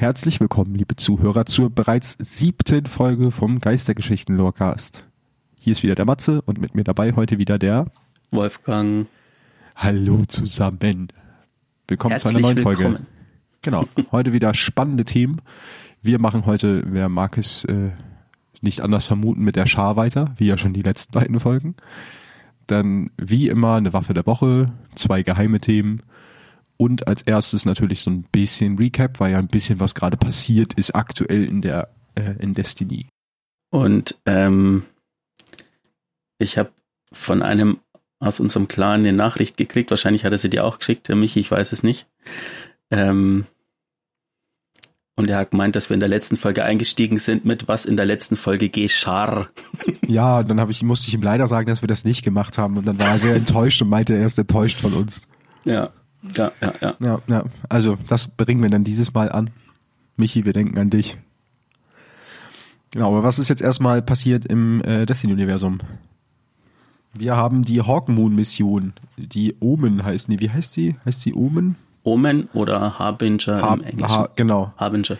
Herzlich willkommen, liebe Zuhörer, zur bereits siebten Folge vom Geistergeschichten Lorecast. Hier ist wieder der Matze und mit mir dabei heute wieder der Wolfgang. Hallo zusammen. Willkommen Herzlich zu einer neuen willkommen. Folge. Genau. Heute wieder spannende Themen. Wir machen heute, wer mag es äh, nicht anders vermuten, mit der Schar weiter, wie ja schon die letzten beiden Folgen. Dann wie immer eine Waffe der Woche, zwei geheime Themen und als erstes natürlich so ein bisschen Recap, weil ja ein bisschen was gerade passiert ist aktuell in der äh, in Destiny. Und ähm, ich habe von einem aus unserem Clan eine Nachricht gekriegt. Wahrscheinlich hat er sie dir auch geschickt, der Michi, ich weiß es nicht. Ähm, und er hat gemeint, dass wir in der letzten Folge eingestiegen sind mit was in der letzten Folge geschah. Ja, dann habe ich musste ich ihm leider sagen, dass wir das nicht gemacht haben und dann war er sehr enttäuscht und meinte, er ist enttäuscht von uns. Ja, ja, ja, ja. Ja, ja. Also das bringen wir dann dieses Mal an. Michi, wir denken an dich. Genau, aber was ist jetzt erstmal passiert im äh, Destiny-Universum? Wir haben die Hawkmoon-Mission, die Omen heißt die. Wie heißt die? Heißt die Omen? Omen oder Harbinger Ha- im Englischen. ha- genau. Harbinger.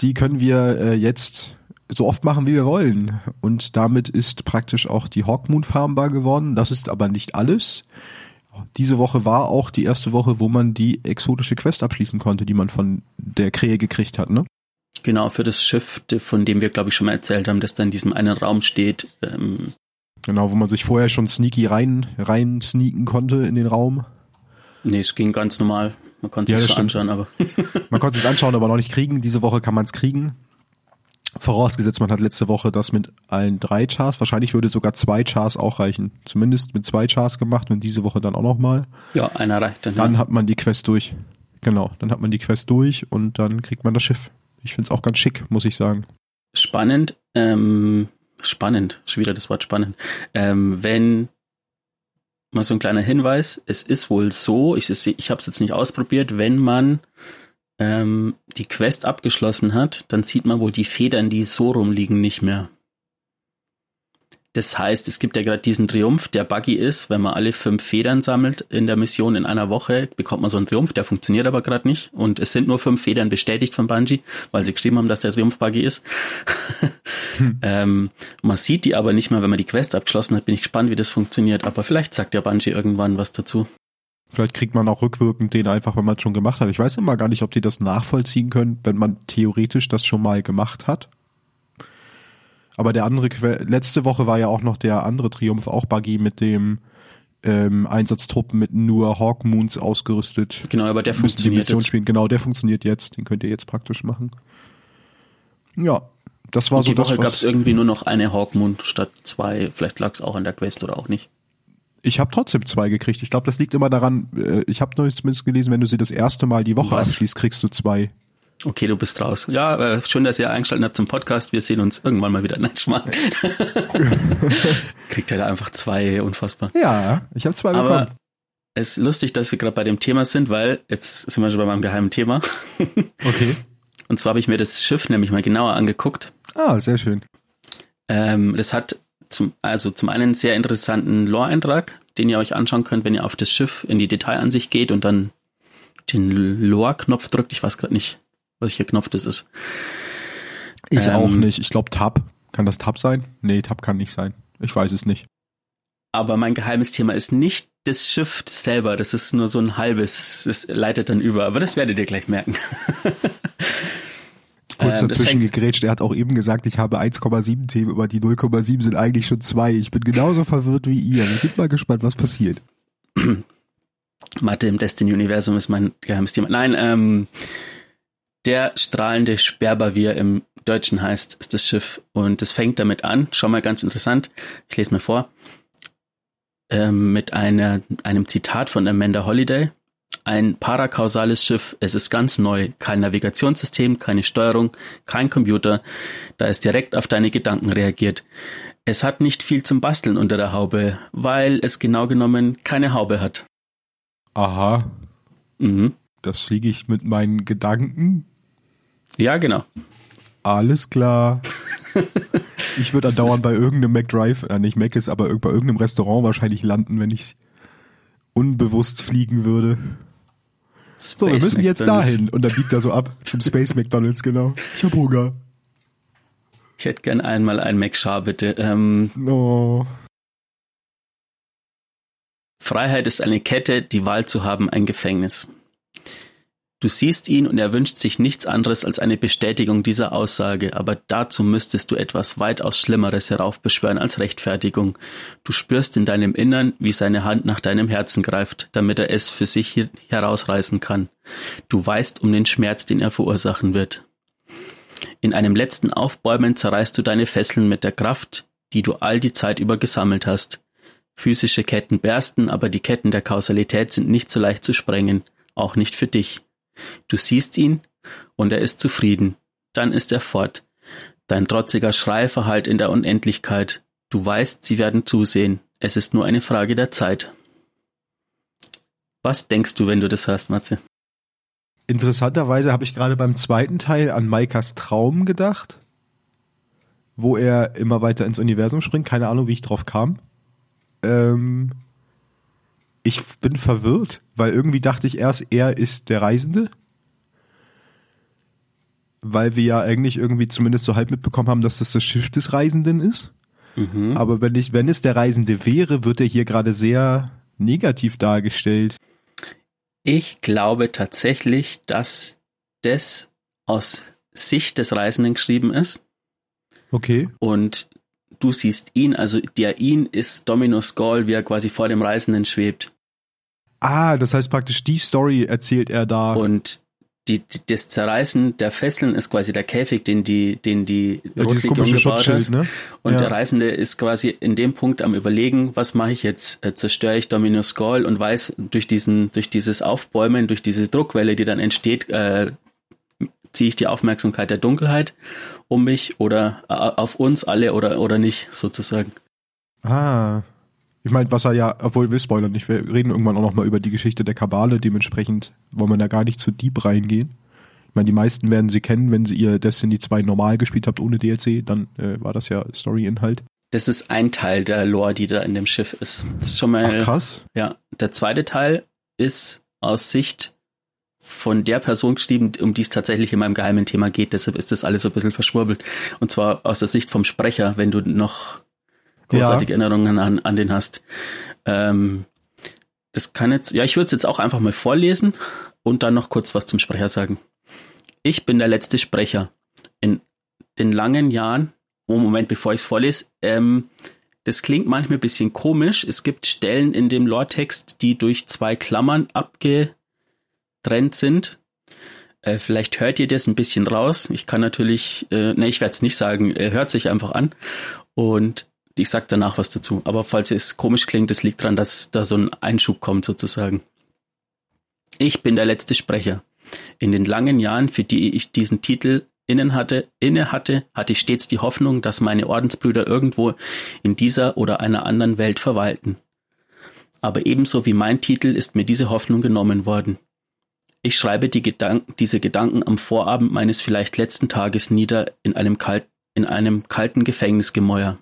Die können wir äh, jetzt so oft machen, wie wir wollen. Und damit ist praktisch auch die Hawkmoon farmbar geworden. Das ist aber nicht alles. Diese Woche war auch die erste Woche, wo man die exotische Quest abschließen konnte, die man von der Krähe gekriegt hat, ne? Genau, für das Schiff, von dem wir, glaube ich, schon mal erzählt haben, das da in diesem einen Raum steht. Ähm, Genau, wo man sich vorher schon sneaky rein, rein sneaken konnte in den Raum. nee, es ging ganz normal. Man konnte Ja, stimmt. anschauen, aber Man konnte es anschauen, aber noch nicht kriegen. Diese Woche kann man es kriegen. Vorausgesetzt, man hat letzte Woche das mit allen drei Chars. Wahrscheinlich würde sogar zwei Chars auch reichen. Zumindest mit zwei Chars gemacht und diese Woche dann auch nochmal. ja, einer reicht dann. Dann ja. hat man die Quest durch. Genau, dann hat man die Quest durch und dann kriegt man das Schiff. Ich find's auch ganz schick, muss ich sagen. Spannend, ähm, spannend, schon wieder das Wort spannend. Ähm, wenn mal so ein kleiner Hinweis, es ist wohl so, ich, ich habe es jetzt nicht ausprobiert, wenn man ähm, die Quest abgeschlossen hat, dann sieht man wohl die Federn, die so rumliegen, nicht mehr. Das heißt, es gibt ja gerade diesen Triumph, der buggy ist, wenn man alle fünf Federn sammelt in der Mission in einer Woche, bekommt man so einen Triumph, der funktioniert aber gerade nicht. Und es sind nur fünf Federn bestätigt von Bungie, weil sie geschrieben haben, dass der Triumph buggy ist. ähm, man sieht die aber nicht mehr, wenn man die Quest abgeschlossen hat. Bin ich gespannt, wie das funktioniert. Aber vielleicht sagt ja Bungie irgendwann was dazu. Vielleicht kriegt man auch rückwirkend den einfach, wenn man es schon gemacht hat. Ich weiß immer gar nicht, ob die das nachvollziehen können, wenn man theoretisch das schon mal gemacht hat. Aber der andere, Que letzte Woche war ja auch noch der andere Triumph, auch Buggy mit dem ähm, Einsatztruppen mit nur Hawkmoons ausgerüstet. Genau, aber der die funktioniert Mission jetzt. spielen. Genau, der funktioniert jetzt. Den könnt ihr jetzt praktisch machen. Ja, das war Und so die das, Woche gab es irgendwie nur noch eine Hawkmoon statt zwei. Vielleicht lag es auch an der Quest oder auch nicht. Ich habe trotzdem zwei gekriegt. Ich glaube, das liegt immer daran, äh, ich habe neulich zumindest gelesen, wenn du sie das erste Mal die Woche Was? abschließt, kriegst du zwei. Okay, du bist raus. Ja, äh, schön, dass ihr eingeschaltet habt zum Podcast. Wir sehen uns irgendwann mal wieder. Nein, Schmarrn. Kriegt er da einfach zwei, unfassbar. Ja, ich habe zwei Aber bekommen. es ist lustig, dass wir gerade bei dem Thema sind, weil jetzt sind wir schon bei meinem geheimen Thema. Okay. Und zwar habe ich mir das Schiff nämlich mal genauer angeguckt. Ah, sehr schön. Ähm, das hat zum, also zum einen sehr interessanten Lore-Eintrag, den ihr euch anschauen könnt, wenn ihr auf das Schiff in die Detailansicht geht und dann den Lore-Knopf drückt. Ich weiß gerade nicht, welcher Knopf das ist. Ich Ähm, auch nicht. Ich glaube Tab. Kann das Tab sein? Nee, Tab kann nicht sein. Ich weiß es nicht. Aber mein geheimes Thema ist nicht das Schiff selber. Das ist nur so ein halbes, das leitet dann über. Aber das werdet ihr gleich merken. Kurz Ähm, dazwischen gegrätscht. Er hat auch eben gesagt, ich habe 1,7 Themen, aber die 0,7 sind eigentlich schon zwei. Ich bin genauso verwirrt wie ihr. Wir sind mal gespannt, was passiert. Mathe im Destiny-Universum ist mein geheimes Thema. Nein, ähm, der strahlende Sperber, wie er im Deutschen heißt, ist das Schiff. Und es fängt damit an, schau mal ganz interessant, ich lese mal vor, ähm, mit einer, einem Zitat von Amanda Holiday. Ein parakausales Schiff, es ist ganz neu, kein Navigationssystem, keine Steuerung, kein Computer, da es direkt auf deine Gedanken reagiert. Es hat nicht viel zum Basteln unter der Haube, weil es genau genommen keine Haube hat. Aha. Mhm. Das fliege ich mit meinen Gedanken. Ja, genau. Alles klar. Ich würde andauernd ist- bei irgendeinem McDrive, äh, nicht Mac ist, aber bei irgendeinem Restaurant wahrscheinlich landen, wenn ich unbewusst fliegen würde. so, wir müssen jetzt dahin. Und dann biegt er so ab zum Space McDonalds, genau. Ich hab Hunger. Ich hätte gern einmal ein McShar, bitte. Ähm, Oh. Freiheit ist eine Kette, die Wahl zu haben ein Gefängnis. Du siehst ihn und er wünscht sich nichts anderes als eine Bestätigung dieser Aussage, aber dazu müsstest du etwas weitaus Schlimmeres heraufbeschwören als Rechtfertigung. Du spürst in deinem Innern, wie seine Hand nach deinem Herzen greift, damit er es für sich herausreißen kann. Du weißt um den Schmerz, den er verursachen wird. In einem letzten Aufbäumen zerreißt du deine Fesseln mit der Kraft, die du all die Zeit über gesammelt hast. Physische Ketten bersten, aber die Ketten der Kausalität sind nicht so leicht zu sprengen, auch nicht für dich. Du siehst ihn und er ist zufrieden. Dann ist er fort. Dein trotziger Schrei verhallt in der Unendlichkeit. Du weißt, sie werden zusehen. Es ist nur eine Frage der Zeit. Was denkst du, wenn du das hörst, Matze? Interessanterweise habe ich gerade beim zweiten Teil an Maikas Traum gedacht, wo er immer weiter ins Universum springt. Keine Ahnung, wie ich drauf kam. Ähm, ich bin verwirrt, weil irgendwie dachte ich erst, er ist der Reisende. Weil wir ja eigentlich irgendwie zumindest so halb mitbekommen haben, dass das das Schiff des Reisenden ist. Mhm. Aber wenn ich, wenn es der Reisende wäre, wird er hier gerade sehr negativ dargestellt. Ich glaube tatsächlich, dass das aus Sicht des Reisenden geschrieben ist Okay. und du siehst ihn, also der ihn ist Dominus Gall, wie er quasi vor dem Reisenden schwebt. Ah, das heißt praktisch, die Story erzählt er da. Und die, die, das Zerreißen der Fesseln ist quasi der Käfig, den die, den die ja, Rotlegion gebaut hat. ne? Und Ja. der Reisende ist quasi in dem Punkt am überlegen, was mache ich jetzt? Äh, zerstöre ich Dominus Gall und weiß durch diesen, durch dieses Aufbäumen, durch diese Druckwelle, die dann entsteht, äh, ziehe ich die Aufmerksamkeit der Dunkelheit um mich oder äh, auf uns alle oder, oder nicht, sozusagen. Ah. Ich meine, was er ja, obwohl wir spoilern nicht, wir reden irgendwann auch nochmal über die Geschichte der Kabale, dementsprechend wollen wir da gar nicht zu deep reingehen. Ich meine, die meisten werden sie kennen, wenn sie ihr Destiny 2 normal gespielt habt ohne DLC, dann äh, war das ja Story-Inhalt. Das ist ein Teil der Lore, die da in dem Schiff ist. Das ist schon mal Ach krass. Ja, der zweite Teil ist aus Sicht von der Person geschrieben, um die es tatsächlich in meinem geheimen Thema geht. Deshalb ist das alles so ein bisschen verschwurbelt. Und zwar aus der Sicht vom Sprecher, wenn du noch großartige Erinnerungen an, an den hast. Ähm, das kann jetzt, ja, ich würde es jetzt auch einfach mal vorlesen und dann noch kurz was zum Sprecher sagen. Ich bin der letzte Sprecher. In den langen Jahren, oh Moment, bevor ich es vorlese, ähm, das klingt manchmal ein bisschen komisch. Es gibt Stellen in dem Lore-Text, die durch zwei Klammern abgetrennt sind. Äh, vielleicht hört ihr das ein bisschen raus. Ich kann natürlich, äh, ne, ich werde es nicht sagen, äh, hört sich einfach an. Und ich sag danach was dazu. Aber falls es komisch klingt, es liegt daran, dass da so ein Einschub kommt sozusagen. Ich bin der letzte Sprecher. In den langen Jahren, für die ich diesen Titel innen hatte, inne hatte, hatte ich stets die Hoffnung, dass meine Ordensbrüder irgendwo in dieser oder einer anderen Welt verweilten. Aber ebenso wie mein Titel ist mir diese Hoffnung genommen worden. Ich schreibe die Gedanken, diese Gedanken am Vorabend meines vielleicht letzten Tages nieder in einem, kalt, in einem kalten Gefängnisgemäuer.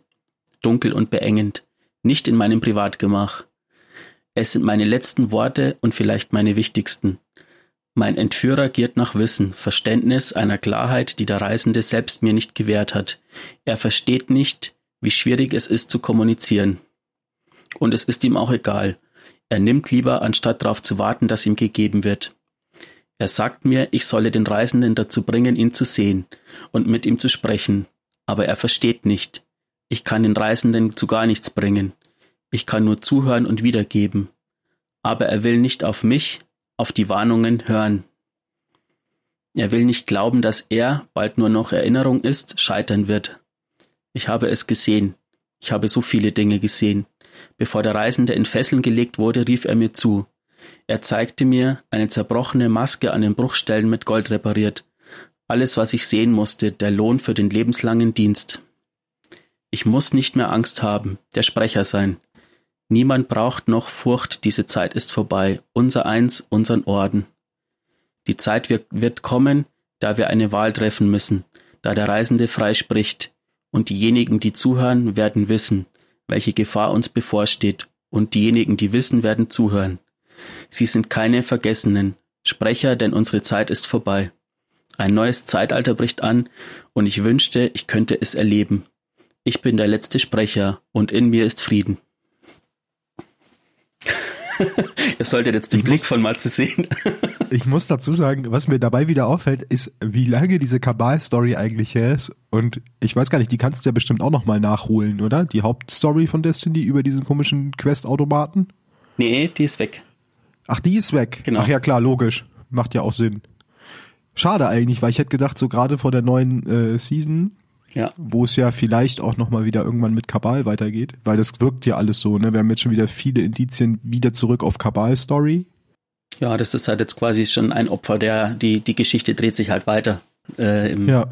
Dunkel und beengend. Nicht in meinem Privatgemach. Es sind meine letzten Worte und vielleicht meine wichtigsten. Mein Entführer giert nach Wissen, Verständnis, einer Klarheit, die der Reisende selbst mir nicht gewährt hat. Er versteht nicht, wie schwierig es ist zu kommunizieren. Und es ist ihm auch egal. Er nimmt lieber, anstatt darauf zu warten, dass ihm gegeben wird. Er sagt mir, ich solle den Reisenden dazu bringen, ihn zu sehen und mit ihm zu sprechen. Aber er versteht nicht. Ich kann den Reisenden zu gar nichts bringen. Ich kann nur zuhören und wiedergeben. Aber er will nicht auf mich, auf die Warnungen hören. Er will nicht glauben, dass er, bald nur noch Erinnerung ist, scheitern wird. Ich habe es gesehen. Ich habe so viele Dinge gesehen. Bevor der Reisende in Fesseln gelegt wurde, rief er mir zu. Er zeigte mir eine zerbrochene Maske an den Bruchstellen mit Gold repariert. Alles, was ich sehen musste, der Lohn für den lebenslangen Dienst. Ich muss nicht mehr Angst haben, der Sprecher sein. Niemand braucht noch Furcht, diese Zeit ist vorbei, unser Eins, unseren Orden. Die Zeit wird, wird kommen, da wir eine Wahl treffen müssen, da der Reisende frei spricht, und diejenigen, die zuhören, werden wissen, welche Gefahr uns bevorsteht, und diejenigen, die wissen, werden zuhören. Sie sind keine Vergessenen, Sprecher, denn unsere Zeit ist vorbei. Ein neues Zeitalter bricht an und ich wünschte, ich könnte es erleben. Ich bin der letzte Sprecher und in mir ist Frieden. Ihr solltet jetzt den ich Blick muss, von Matze sehen. ich muss dazu sagen, was mir dabei wieder auffällt, ist, wie lange diese Kabal-Story eigentlich her ist. Und ich weiß gar nicht, die kannst du ja bestimmt auch nochmal nachholen, oder? Die Hauptstory von Destiny über diesen komischen Quest-Automaten? Nee, die ist weg. Ach, die ist weg. Genau. Ach ja, klar, logisch. Macht ja auch Sinn. Schade eigentlich, weil ich hätte gedacht, so gerade vor der neuen äh, Season, ja. wo es ja vielleicht auch nochmal wieder irgendwann mit Kabal weitergeht, weil das wirkt ja alles so, ne? Wir haben jetzt schon wieder viele Indizien wieder zurück auf Kabal-Story. Ja, das ist halt jetzt quasi schon ein Opfer, der, die, die Geschichte dreht sich halt weiter. Äh, im, ja.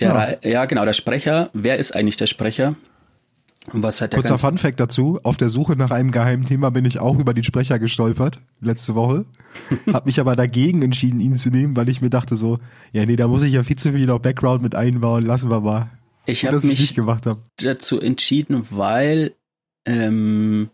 Der, ja. ja, genau, der Sprecher. Wer ist eigentlich der Sprecher? Und was hat der Kurzer Fun Fact dazu. Auf der Suche nach einem geheimen Thema bin ich auch über den Sprecher gestolpert, letzte Woche. Hab mich aber dagegen entschieden, ihn zu nehmen, weil ich mir dachte so, ja nee, da muss ich ja viel zu viel noch Background mit einbauen, lassen wir mal. Ich habe mich dazu entschieden, weil ähm,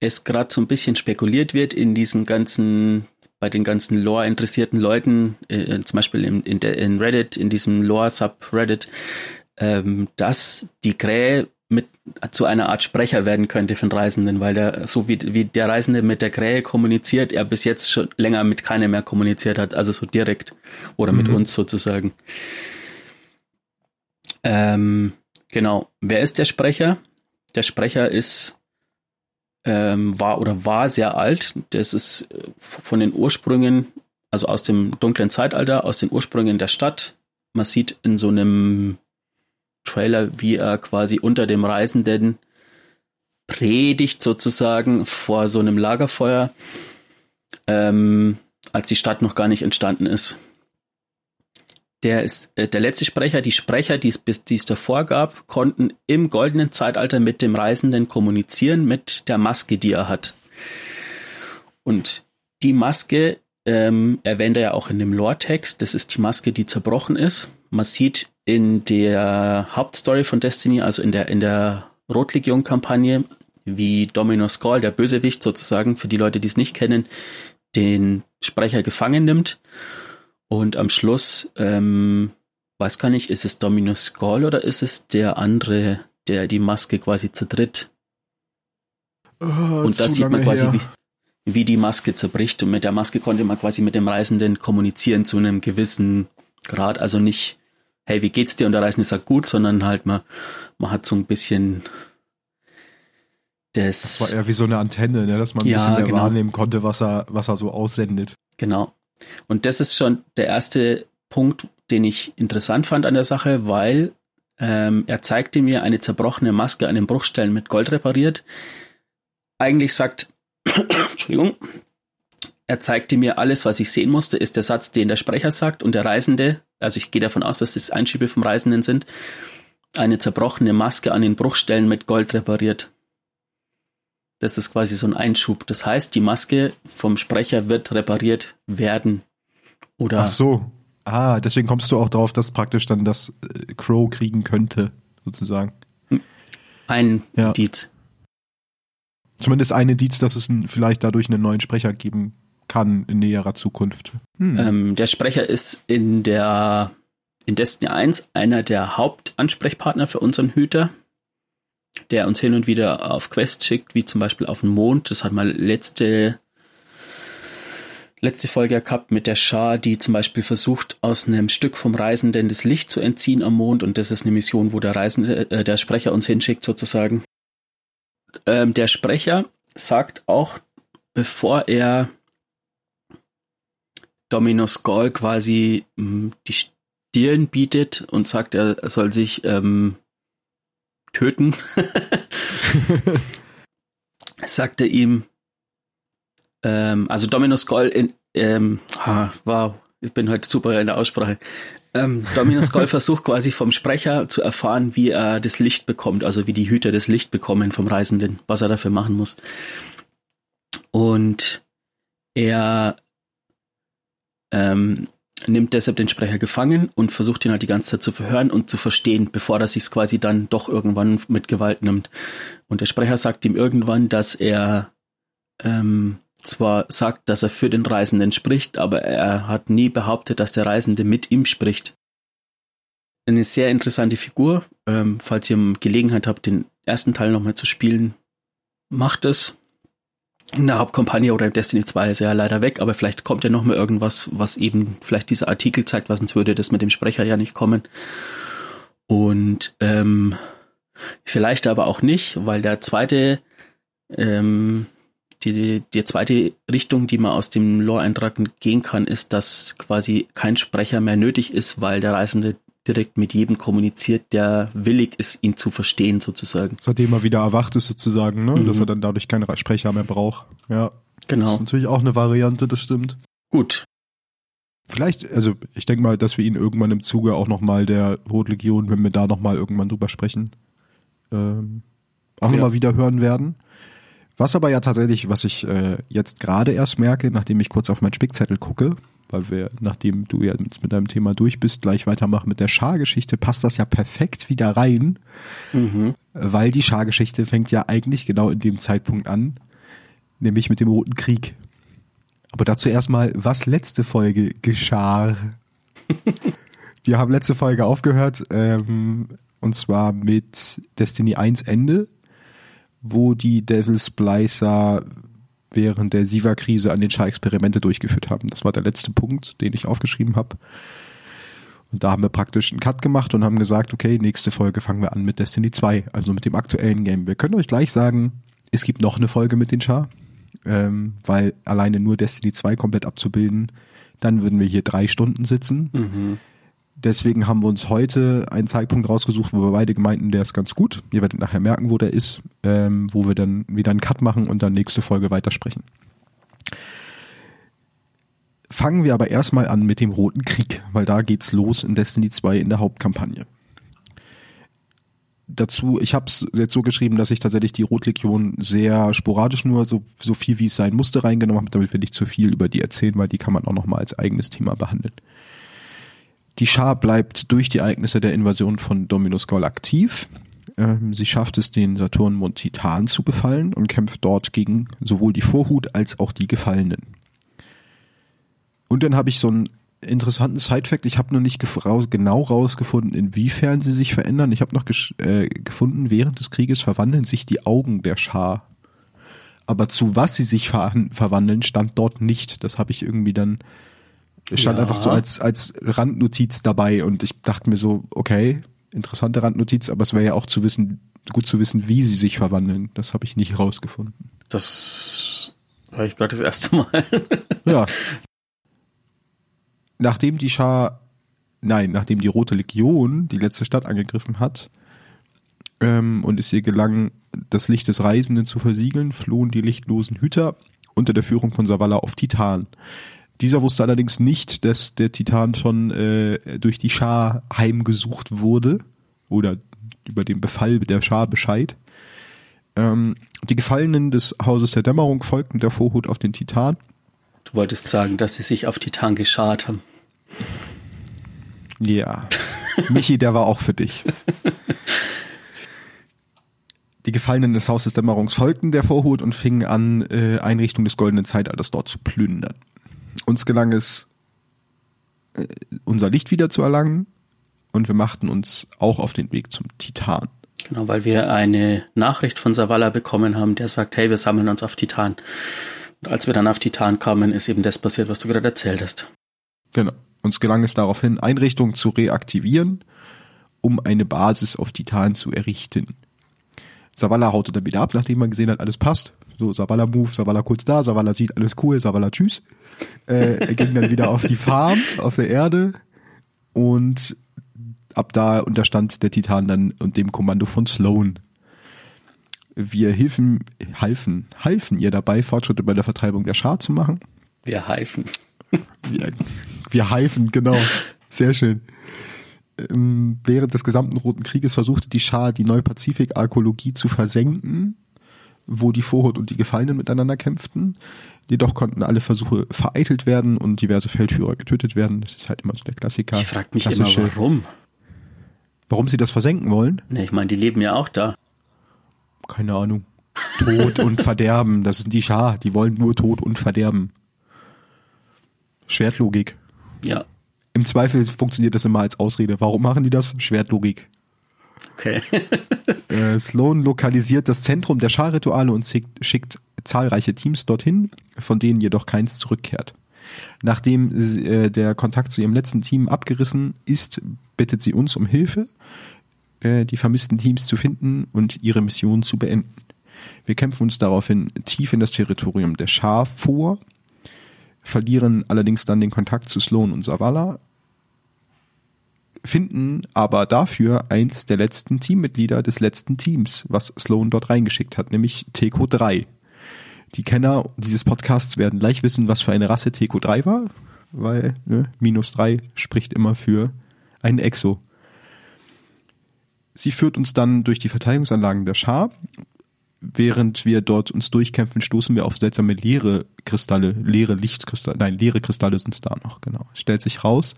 es gerade so ein bisschen spekuliert wird in diesen ganzen, bei den ganzen Lore-interessierten Leuten, äh, zum Beispiel in, in, in Reddit, in diesem Lore-Subreddit, ähm, dass die Krähe mit zu einer Art Sprecher werden könnte für den Reisenden, weil der, so wie, wie der Reisende mit der Krähe kommuniziert, er bis jetzt schon länger mit keiner mehr kommuniziert hat, also so direkt oder mhm. mit uns sozusagen. Ähm, genau. Wer ist der Sprecher? Der Sprecher ist ähm, war oder war sehr alt. Das ist äh, von den Ursprüngen, also aus dem dunklen Zeitalter, aus den Ursprüngen der Stadt. Man sieht in so einem Trailer, wie er quasi unter dem Reisenden predigt sozusagen vor so einem Lagerfeuer, ähm, als die Stadt noch gar nicht entstanden ist. Der ist äh, der letzte Sprecher. Die Sprecher, die es davor gab, konnten im goldenen Zeitalter mit dem Reisenden kommunizieren mit der Maske, die er hat. Und die Maske ähm, erwähnt er ja auch in dem Lore-Text. Das ist die Maske, die zerbrochen ist. Man sieht in der Hauptstory von Destiny, also in der, in der Rotlegion-Kampagne, wie Domino Skull, der Bösewicht sozusagen, für die Leute, die es nicht kennen, den Sprecher gefangen nimmt. Und am Schluss, ähm, weiß gar nicht, ist es Domino Skull oder ist es der andere, der die Maske quasi zertritt? Oh, und da sieht man quasi, wie, wie die Maske zerbricht. Und mit der Maske konnte man quasi mit dem Reisenden kommunizieren zu einem gewissen Grad. Also nicht, hey, wie geht's dir? Und der Reisende sagt gut, sondern halt man, man hat so ein bisschen das. Das war eher wie so eine Antenne, ne? dass man ein ja, bisschen mehr genau. wahrnehmen konnte, was er, was er so aussendet. Genau. Und das ist schon der erste Punkt, den ich interessant fand an der Sache, weil ähm, er zeigte mir eine zerbrochene Maske an den Bruchstellen mit Gold repariert. Eigentlich sagt, Entschuldigung, er zeigte mir alles, was ich sehen musste, ist der Satz, den der Sprecher sagt und der Reisende, also ich gehe davon aus, dass das Einschiebe vom Reisenden sind, eine zerbrochene Maske an den Bruchstellen mit Gold repariert. Das ist quasi so ein Einschub. Das heißt, die Maske vom Sprecher wird repariert werden. Oder Ach so. Ah, deswegen kommst du auch darauf, dass praktisch dann das äh, Crow kriegen könnte, sozusagen. Ein ja. Indiz. Zumindest ein Indiz, dass es vielleicht dadurch einen neuen Sprecher geben kann in näherer Zukunft. Hm. Ähm, der Sprecher ist in der in Destiny 1 einer der Hauptansprechpartner für unseren Hüter, der uns hin und wieder auf Quests schickt, wie zum Beispiel auf den Mond. Das hat mal letzte letzte Folge gehabt mit der Schar, die zum Beispiel versucht, aus einem Stück vom Reisenden das Licht zu entziehen am Mond. Und das ist eine Mission, wo der Reisende, äh, der Sprecher uns hinschickt sozusagen. Ähm, der Sprecher sagt auch, bevor er Dominus Gall quasi mh, hm, die Stirn bietet und sagt, er soll sich ähm, töten, sagt er ihm, ähm, also Dominus Gall in, ähm, ah, wow, ich bin heute super in der Aussprache. Ähm, Dominus Goll versucht quasi vom Sprecher zu erfahren, wie er das Licht bekommt, also wie die Hüter das Licht bekommen vom Reisenden, was er dafür machen muss. Und er ähm, nimmt deshalb den Sprecher gefangen und versucht ihn halt die ganze Zeit zu verhören und zu verstehen, bevor er sich quasi dann doch irgendwann mit Gewalt nimmt. Und der Sprecher sagt ihm irgendwann, dass er ähm, zwar sagt, dass er für den Reisenden spricht, aber er hat nie behauptet, dass der Reisende mit ihm spricht. Eine sehr interessante Figur. Ähm, falls ihr Gelegenheit habt, den ersten Teil nochmal zu spielen, macht es. In der Hauptkampagne oder Destiny 2 ist er ja leider weg, aber vielleicht kommt ja noch mal irgendwas, was eben vielleicht dieser Artikel zeigt, was sonst würde das mit dem Sprecher ja nicht kommen. Und ähm, vielleicht aber auch nicht, weil der zweite ähm, die, die zweite Richtung, die man aus dem Lore-Eintrag gehen kann, ist, dass quasi kein Sprecher mehr nötig ist, weil der Reisende direkt mit jedem kommuniziert, der willig ist, ihn zu verstehen, sozusagen. Seitdem er wieder erwacht ist, sozusagen, ne? Mhm. dass er dann dadurch keinen Sprecher mehr braucht. Ja. Genau. Das ist natürlich auch eine Variante, das stimmt. Gut. Vielleicht, also ich denke mal, dass wir ihn irgendwann im Zuge auch nochmal der Rotlegion, wenn wir da nochmal irgendwann drüber sprechen, ähm, auch ja. nochmal wieder hören werden. Was aber ja tatsächlich, was ich äh, jetzt gerade erst merke, nachdem ich kurz auf meinen Spickzettel gucke, weil wir, nachdem du ja mit, mit deinem Thema durch bist, gleich weitermachen mit der Schargeschichte, passt das ja perfekt wieder rein, mhm. weil die Schargeschichte fängt ja eigentlich genau in dem Zeitpunkt an, nämlich mit dem Roten Krieg. Aber dazu erstmal, was letzte Folge geschah. wir haben letzte Folge aufgehört, ähm, und zwar mit Destiny 1 Ende wo die Devil Splicer während der Siva-Krise an den Schar Experimente durchgeführt haben. Das war der letzte Punkt, den ich aufgeschrieben habe. Und da haben wir praktisch einen Cut gemacht und haben gesagt, okay, nächste Folge fangen wir an mit Destiny 2, also mit dem aktuellen Game. Wir können euch gleich sagen, es gibt noch eine Folge mit den Char, ähm, weil alleine nur Destiny 2 komplett abzubilden, dann würden wir hier drei Stunden sitzen. Mhm. Deswegen haben wir uns heute einen Zeitpunkt rausgesucht, wo wir beide gemeinten, der ist ganz gut. Ihr werdet nachher merken, wo der ist, ähm, wo wir dann wieder einen Cut machen und dann nächste Folge weitersprechen. Fangen wir aber erstmal an mit dem Roten Krieg, weil da geht's los in Destiny 2 in der Hauptkampagne. Dazu, ich habe es jetzt so geschrieben, dass ich tatsächlich die Rotlegion sehr sporadisch nur so, so viel wie es sein musste reingenommen habe, damit wir nicht zu viel über die erzählen, weil die kann man auch nochmal als eigenes Thema behandeln. Die Schar bleibt durch die Ereignisse der Invasion von Dominus Skull aktiv. Ähm, sie schafft es, den Saturnmond Titan zu befallen und kämpft dort gegen sowohl die Vorhut als auch die Gefallenen. Und dann habe ich so einen interessanten Sidefact. Ich habe noch nicht genau rausgefunden, inwiefern sie sich verändern. Ich habe noch äh, gefunden, während des Krieges verwandeln sich die Augen der Schar. Aber zu was sie sich ver verwandeln, stand dort nicht. Das habe ich irgendwie dann es stand ja. einfach so als, als Randnotiz dabei und ich dachte mir so, okay, interessante Randnotiz, aber es wäre ja auch zu wissen, gut zu wissen, wie sie sich verwandeln. Das habe ich nicht rausgefunden. Das höre ich gerade das erste Mal. ja. Nachdem die Schar, nein, nachdem die Rote Legion die letzte Stadt angegriffen hat ähm, und es ihr gelang, das Licht des Reisenden zu versiegeln, flohen die lichtlosen Hüter unter der Führung von Savala auf Titan. Dieser wusste allerdings nicht, dass der Titan schon äh, durch die Schar heimgesucht wurde oder über den Befall der Schar Bescheid. Ähm, die Gefallenen des Hauses der Dämmerung folgten der Vorhut auf den Titan. Du wolltest sagen, dass sie sich auf Titan geschart haben. Ja. Michi, der war auch für dich. Die Gefallenen des Hauses der Dämmerung folgten der Vorhut und fingen an, äh, Einrichtungen des goldenen Zeitalters dort zu plündern. Uns gelang es, äh, unser Licht wieder zu erlangen und wir machten uns auch auf den Weg zum Titan. Genau, weil wir eine Nachricht von Savala bekommen haben, der sagt, hey, wir sammeln uns auf Titan. Und als wir dann auf Titan kamen, ist eben das passiert, was du gerade erzählt hast. Genau. Uns gelang es daraufhin, Einrichtungen zu reaktivieren, um eine Basis auf Titan zu errichten. Savala haute dann wieder ab, nachdem man gesehen hat, alles passt. So, Savala Move, Savala kurz da, Savala sieht alles cool, Savala tschüss. Äh, er ging dann wieder auf die Farm, auf der Erde und ab da unterstand der Titan dann und dem Kommando von Sloan. Wir hilfen, halfen, halfen ihr dabei, Fortschritte bei der Vertreibung der Schar zu machen. Wir halfen. Wir, wir halfen, genau. Sehr schön. Ähm, während des gesamten Roten Krieges versuchte die Schar die Neupazifik-Arkologie zu versenken wo die Vorhut und die Gefallenen miteinander kämpften. Jedoch konnten alle Versuche vereitelt werden und diverse Feldführer getötet werden. Das ist halt immer so der Klassiker. Ich frage mich immer, warum. Warum sie das versenken wollen? Ne, ich meine, die leben ja auch da. Keine Ahnung. Tod und Verderben, das sind die Schar, die wollen nur Tod und Verderben. Schwertlogik. Ja, Im Zweifel funktioniert das immer als Ausrede. Warum machen die das? Schwertlogik. okay. Äh, Sloan lokalisiert das Zentrum der Scharrituale und schickt, schickt zahlreiche Teams dorthin, von denen jedoch keins zurückkehrt. Nachdem äh, der Kontakt zu ihrem letzten Team abgerissen ist, bittet sie uns um Hilfe, äh, die vermissten Teams zu finden und ihre Mission zu beenden. Wir kämpfen uns daraufhin tief in das Territorium der Schar vor, verlieren allerdings dann den Kontakt zu Sloan und Zavala, finden aber dafür eins der letzten Teammitglieder des letzten Teams, was Sloan dort reingeschickt hat, nämlich Teco 3. Die Kenner dieses Podcasts werden gleich wissen, was für eine Rasse Teco 3 war, weil ne, minus 3 spricht immer für einen Exo. Sie führt uns dann durch die Verteidigungsanlagen der Schar. Während wir dort uns durchkämpfen, stoßen wir auf seltsame leere Kristalle, leere Lichtkristalle, nein, leere Kristalle sind es da noch, genau. Es stellt sich raus,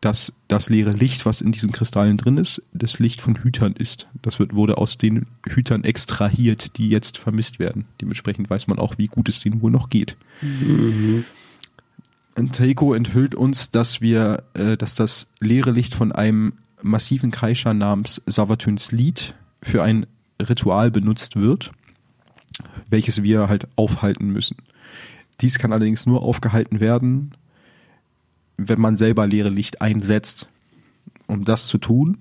dass das leere Licht, was in diesen Kristallen drin ist, das Licht von Hütern ist. Das wird, wurde aus den Hütern extrahiert, die jetzt vermisst werden. Dementsprechend weiß man auch, wie gut es denen wohl noch geht. Und Teiko enthüllt uns, dass wir, äh, dass das leere Licht von einem massiven Kreischer namens Savatyns Lied für ein Ritual benutzt wird, welches wir halt aufhalten müssen. Dies kann allerdings nur aufgehalten werden, wenn man selber leere Licht einsetzt. Um das zu tun,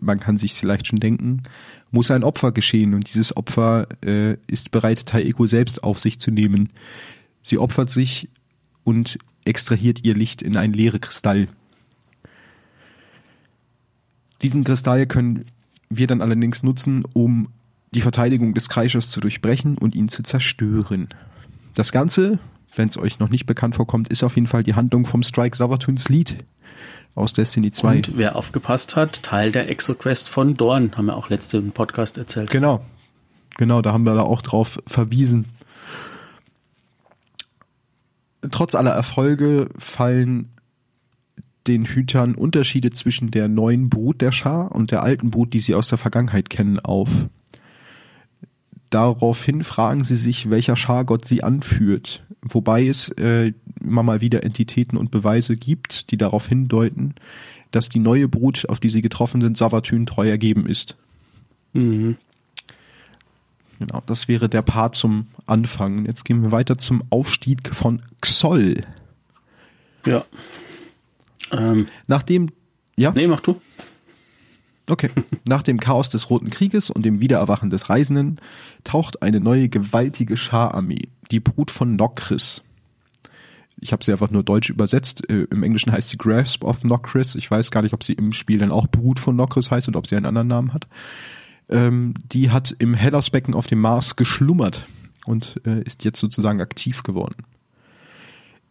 man kann sich vielleicht schon denken, muss ein Opfer geschehen und dieses Opfer äh, ist bereit, Taeko selbst auf sich zu nehmen. Sie opfert sich und extrahiert ihr Licht in einen leere Kristall. Diesen Kristall können wir dann allerdings nutzen, um die Verteidigung des Kreischers zu durchbrechen und ihn zu zerstören. Das Ganze, wenn es euch noch nicht bekannt vorkommt, ist auf jeden Fall die Handlung vom Strike Savatyns Lied aus Destiny 2. Und wer aufgepasst hat, Teil der ExoQuest von Dorn, haben wir auch letzte im Podcast erzählt. Genau. Genau, da haben wir da auch drauf verwiesen. Trotz aller Erfolge fallen den Hütern Unterschiede zwischen der neuen Brut der Schar und der alten Brut, die sie aus der Vergangenheit kennen, auf. Daraufhin fragen sie sich, welcher Schargott sie anführt, wobei es äh, immer mal wieder Entitäten und Beweise gibt, die darauf hindeuten, dass die neue Brut, auf die sie getroffen sind, Savatyn treu ergeben ist. Mhm. Genau, das wäre der Part zum Anfang. Jetzt gehen wir weiter zum Aufstieg von Xoll. Ja. Ähm, Nachdem, ja, nee, mach du. Okay, nach dem Chaos des Roten Krieges und dem Wiedererwachen des Reisenden taucht eine neue gewaltige Schararmee, die Brut von Nokris. Ich habe sie einfach nur deutsch übersetzt. Äh, Im Englischen heißt sie Grasp of Nokris. Ich weiß gar nicht, ob sie im Spiel dann auch Brut von Nokris heißt und ob sie einen anderen Namen hat. Ähm, die hat im Hellersbecken auf dem Mars geschlummert und äh, ist jetzt sozusagen aktiv geworden.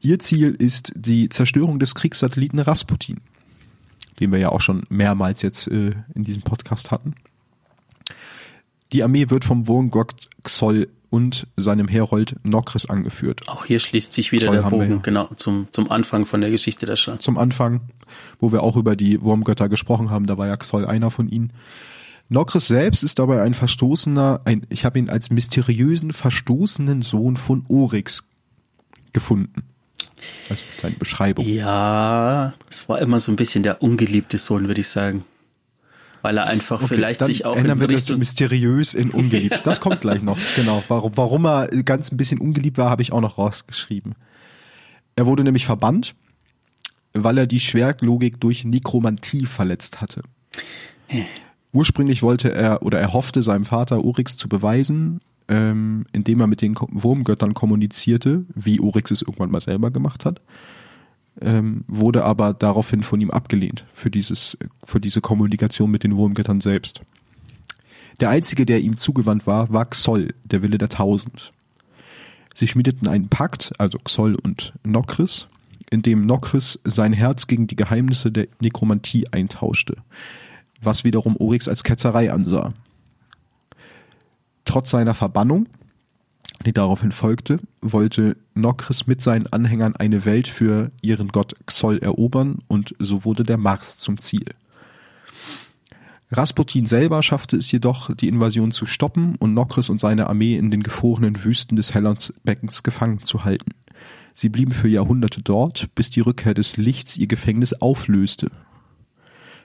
Ihr Ziel ist die Zerstörung des Kriegssatelliten Rasputin, den wir ja auch schon mehrmals jetzt äh, in diesem Podcast hatten. Die Armee wird vom Wurmgott Xoll und seinem Herold Nokris angeführt. Auch hier schließt sich wieder Zoll der Bogen, ja. genau, zum, zum Anfang von der Geschichte der Schar. Zum Anfang, wo wir auch über die Wurmgötter gesprochen haben, da war ja Xoll einer von ihnen. Nokris selbst ist dabei ein verstoßener, ein, ich habe ihn als mysteriösen, verstoßenen Sohn von Oryx gefunden. Also seine Beschreibung. Ja, es war immer so ein bisschen der ungeliebte Sohn, würde ich sagen. Weil er einfach Okay, vielleicht sich auch ändern in wir das Richtung, mysteriös in ungeliebt. Das kommt gleich noch. Genau. Warum, warum er ganz ein bisschen ungeliebt war, habe ich auch noch rausgeschrieben. Er wurde nämlich verbannt, weil er die Schwerlogik durch Nekromantie verletzt hatte. Ursprünglich wollte er oder er hoffte seinem Vater Oryx zu beweisen, ähm, indem er mit den Wurmgöttern kommunizierte, wie Oryx es irgendwann mal selber gemacht hat ähm, wurde aber daraufhin von ihm abgelehnt für dieses, für diese Kommunikation mit den Wurmgöttern selbst. Der einzige, der ihm zugewandt war, war Xoll, der Wille der Tausend. Sie schmiedeten einen Pakt, also Xoll und Nokris, in dem Nokris sein Herz gegen die Geheimnisse der Nekromantie eintauschte, was wiederum Oryx als Ketzerei ansah. Trotz seiner Verbannung die daraufhin folgte, wollte Nokris mit seinen Anhängern eine Welt für ihren Gott Xoll erobern und so wurde der Mars zum Ziel. Rasputin selber schaffte es jedoch, die Invasion zu stoppen und Nokris und seine Armee in den gefrorenen Wüsten des Hellandsbeckens gefangen zu halten. Sie blieben für Jahrhunderte dort, bis die Rückkehr des Lichts ihr Gefängnis auflöste.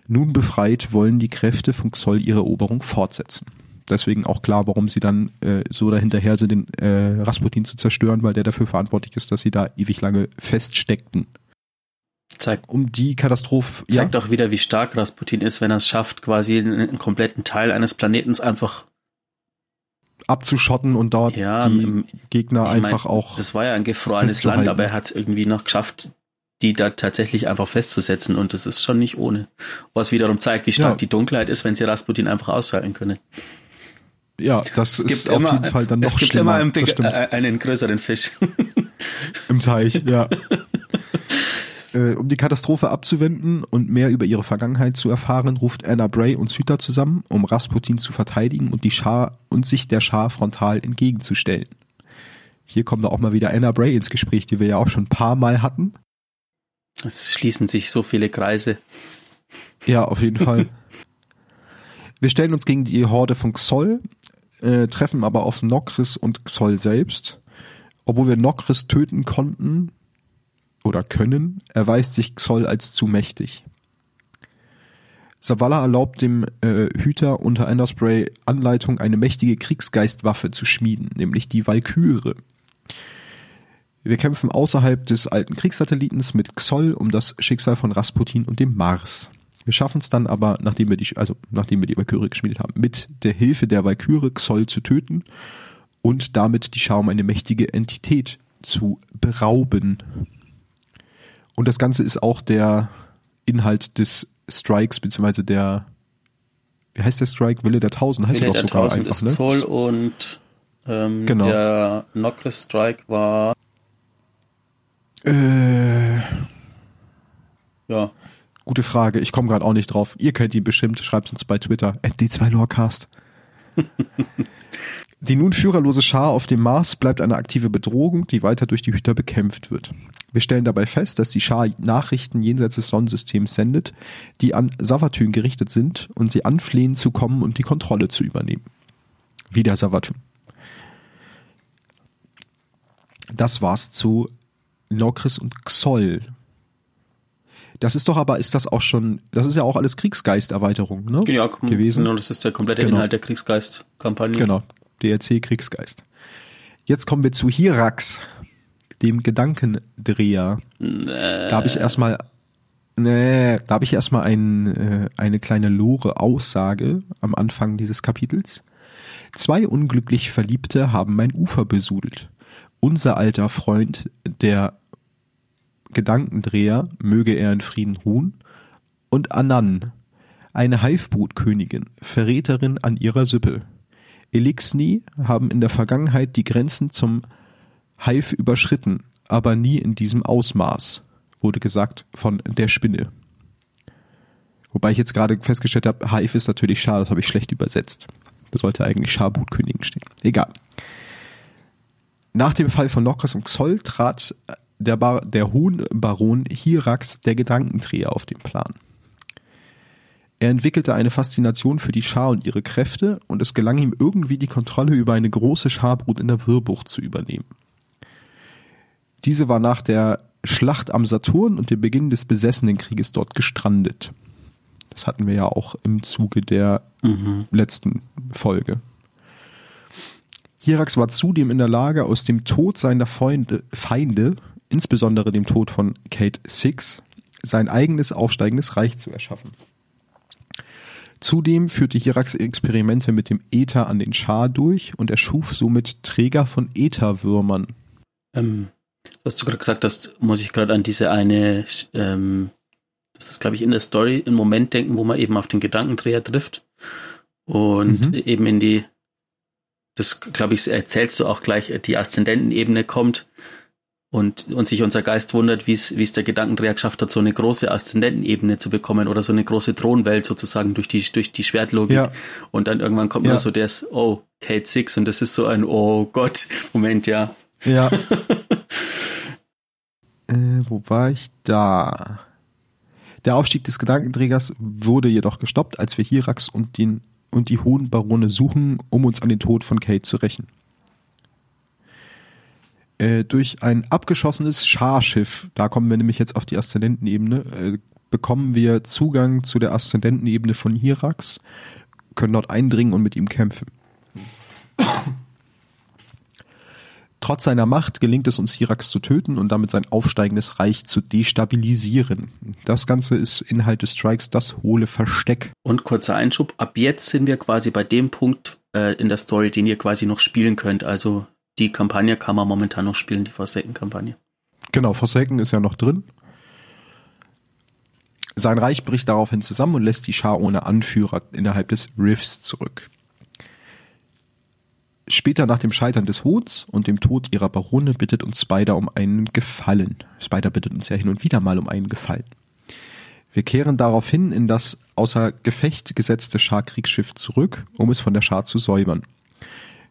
Nun befreit wollen die Kräfte von Xoll ihre Eroberung fortsetzen. Deswegen auch klar, warum sie dann äh, so dahinterher sind, den äh, Rasputin zu zerstören, weil der dafür verantwortlich ist, dass sie da ewig lange feststeckten. Zeigt, Um die Katastrophe. zeigt auch wieder, wie stark Rasputin ist, wenn er es schafft, quasi einen, einen kompletten Teil eines Planetens einfach abzuschotten und dort Ja, die im- Gegner ich mein, einfach auch. Das war ja ein gefrorenes. Land, aber er hat es irgendwie noch geschafft, die da tatsächlich einfach festzusetzen und das ist schon nicht ohne. Was wiederum zeigt, wie stark Ja. die Dunkelheit ist, wenn sie Rasputin einfach ausschalten können. Ja, das Es ist auf jeden Fall dann noch es gibt schlimmer. immer einen, big, äh, einen größeren Fisch. Im Teich, ja. Äh, um die Katastrophe abzuwenden und mehr über ihre Vergangenheit zu erfahren, ruft Anna Bray und Süter zusammen, um Rasputin zu verteidigen und die Schar und sich der Schar frontal entgegenzustellen. Hier kommt da auch mal wieder Anna Bray ins Gespräch, die wir ja auch schon ein paar Mal hatten. Es schließen sich so viele Kreise. Ja, auf jeden Fall. Wir stellen uns gegen die Horde von Xoll, äh, treffen aber auf Nokris und Xoll selbst. Obwohl wir Nokris töten konnten oder können, erweist sich Xoll als zu mächtig. Zavala erlaubt dem äh, Hüter unter Enderspray Anleitung, eine mächtige Kriegsgeistwaffe zu schmieden, nämlich die Valkyrie. Wir kämpfen außerhalb des alten Kriegssatellitens mit Xoll um das Schicksal von Rasputin und dem Mars. Wir schaffen es dann aber, nachdem wir die, also nachdem wir die Valkyrie geschmiedet haben, mit der Hilfe der Valkyrie Xoll zu töten und damit die Schar um eine mächtige Entität zu berauben. Und das Ganze ist auch der Inhalt des Strikes, beziehungsweise der, wie heißt der Strike? Wille der Tausend heißt Wille er der doch sogar Tausend einfach, ist ne? Zoll und ähm, Genau. der Nocris Strike war Äh, ja gute Frage. Ich komme gerade auch nicht drauf. Ihr kennt ihn bestimmt. Schreibt uns bei Twitter. D2Lorecast. Die nun führerlose Schar auf dem Mars bleibt eine aktive Bedrohung, die weiter durch die Hüter bekämpft wird. Wir stellen dabei fest, dass die Schar Nachrichten jenseits des Sonnensystems sendet, die an Savatyn gerichtet sind und sie anflehen zu kommen und die Kontrolle zu übernehmen. Wieder Savatyn. Das war's zu Nokris und Xoll. Das ist doch aber, ist das auch schon, das ist ja auch alles Kriegsgeisterweiterung, ne? ja, kom- gewesen. Genau, das ist der komplette Genau. Inhalt der Kriegsgeist-Kampagne. Genau. DLC Kriegsgeist. Jetzt kommen wir zu Hirax, dem Gedankendreher. Da habe ich erstmal, nee, da habe ich erstmal ein, äh, eine kleine Lore-Aussage am Anfang dieses Kapitels. Zwei unglücklich Verliebte haben mein Ufer besudelt. Unser alter Freund, der Gedankendreher, möge er in Frieden ruhen, und Anan, eine Haifbrutkönigin, Verräterin an ihrer Sippe. Elixni haben in der Vergangenheit die Grenzen zum Haif überschritten, aber nie in diesem Ausmaß, wurde gesagt von der Spinne. Wobei ich jetzt gerade festgestellt habe, Haif ist natürlich Schar, das habe ich schlecht übersetzt. Da sollte eigentlich Scharbutkönigin stehen. Egal. Nach dem Fall von Nokris und Xoll trat der, Bar der Hohnbaron Hirax, der Gedankendreher, auf den Plan. Er entwickelte eine Faszination für die Schar und ihre Kräfte und es gelang ihm irgendwie die Kontrolle über eine große Scharbrut in der Wirrbucht zu übernehmen. Diese war nach der Schlacht am Saturn und dem Beginn des Besessenenkrieges dort gestrandet. Das hatten wir ja auch im Zuge der letzten Folge. Hirax war zudem in der Lage, aus dem Tod seiner Feinde, Feinde insbesondere dem Tod von Kate Six, sein eigenes aufsteigendes Reich zu erschaffen. Zudem führte Hirax Experimente mit dem Äther an den Schar durch und erschuf somit Träger von Ätherwürmern. Ähm, was du gerade gesagt hast, muss ich gerade an diese eine, ähm, das ist glaube ich in der Story, einen Moment denken, wo man eben auf den Gedankendreher trifft und Mhm. eben in die, das glaube ich, erzählst du auch gleich, die Aszendentenebene kommt und, und sich unser Geist wundert, wie es der Gedankendreher geschafft hat, so eine große Aszendentenebene zu bekommen oder so eine große Thronwelt sozusagen durch die, durch die Schwertlogik. Ja. Und dann irgendwann kommt Ja. nur so das, oh, Kate Six und das ist so ein, oh Gott, Moment, ja. Ja. äh, wo war ich da? Der Aufstieg des Gedankenträgers wurde jedoch gestoppt, als wir Hirax und, den, und die hohen Barone suchen, um uns an den Tod von Kate zu rächen. Äh, durch ein abgeschossenes Scharschiff, da kommen wir nämlich jetzt auf die Aszendentenebene, äh, bekommen wir Zugang zu der Aszendentenebene von Hirax, können dort eindringen und mit ihm kämpfen. Trotz seiner Macht gelingt es uns, Hirax zu töten und damit sein aufsteigendes Reich zu destabilisieren. Das Ganze ist Inhalt des Strikes das hohle Versteck. Und kurzer Einschub, ab jetzt sind wir quasi bei dem Punkt äh, in der Story, den ihr quasi noch spielen könnt. Also die Kampagne kann man momentan noch spielen, die Forsaken-Kampagne. Genau, Forsaken ist ja noch drin. Sein Reich bricht daraufhin zusammen und lässt die Schar ohne Anführer innerhalb des Riffs zurück. Später nach dem Scheitern des Hohns und dem Tod ihrer Barone bittet uns Spider um einen Gefallen. Spider bittet uns ja hin und wieder mal um einen Gefallen. Wir kehren daraufhin in das außer Gefecht gesetzte Schar-Kriegsschiff zurück, um es von der Schar zu säubern.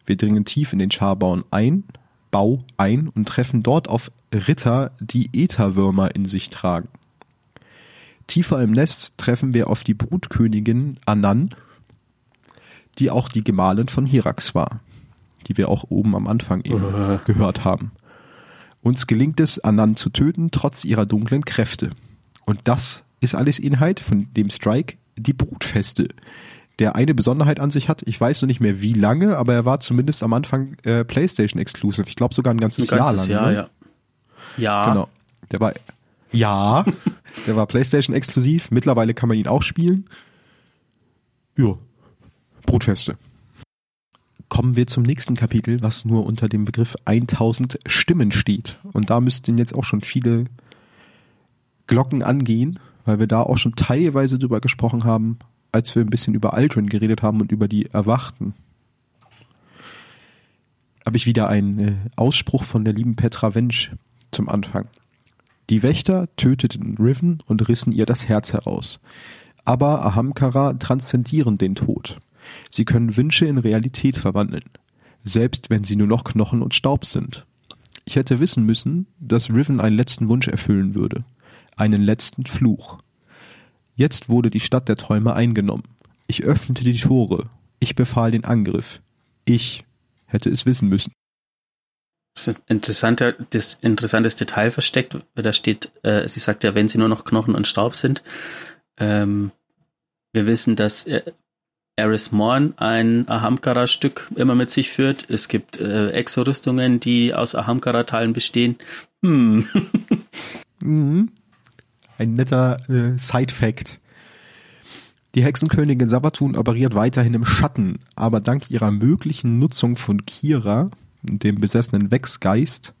Wir dringen tief in den Scharbau ein, Bau ein und treffen dort auf Ritter, die Ätherwürmer in sich tragen. Tiefer im Nest treffen wir auf die Brutkönigin Anan, die auch die Gemahlin von Hirax war die wir auch oben am Anfang eben uh. gehört haben. Uns gelingt es, Anan zu töten, trotz ihrer dunklen Kräfte. Und das ist alles Inhalt von dem Strike, die Brutfeste, der eine Besonderheit an sich hat. Ich weiß noch nicht mehr wie lange, aber er war zumindest am Anfang äh, PlayStation Exclusive. Ich glaube sogar ein ganzes, ein ganzes Jahr lang. Jahr, ne? ja. Ja. Genau. Der war ja, der war PlayStation exklusiv. Mittlerweile kann man ihn auch spielen. Ja. Brutfeste kommen wir zum nächsten Kapitel, was nur unter dem Begriff 1000 Stimmen steht. Und da müssten jetzt auch schon viele Glocken angehen, weil wir da auch schon teilweise drüber gesprochen haben, als wir ein bisschen über Aldrin geredet haben und über die Erwachten. Habe ich wieder einen äh, Ausspruch von der lieben Petra Wensch zum Anfang. Die Wächter töteten Riven und rissen ihr das Herz heraus. Aber Ahamkara transzendieren den Tod. Sie können Wünsche in Realität verwandeln, selbst wenn sie nur noch Knochen und Staub sind. Ich hätte wissen müssen, dass Riven einen letzten Wunsch erfüllen würde, einen letzten Fluch. Jetzt wurde die Stadt der Träume eingenommen. Ich öffnete die Tore. Ich befahl den Angriff. Ich hätte es wissen müssen. Das ist ein interessanter, das interessantes Detail versteckt. Da steht, äh, sie sagt ja, wenn sie nur noch Knochen und Staub sind. Ähm, wir wissen, dass äh, Eris Morn ein Ahamkara-Stück immer mit sich führt. Es gibt äh, Exorüstungen, die aus Ahamkara-Teilen bestehen. Hm. mhm. Ein netter äh, Side-Fact. Die Hexenkönigin Sabatun operiert weiterhin im Schatten, aber dank ihrer möglichen Nutzung von Kira, dem besessenen Wechsgeist,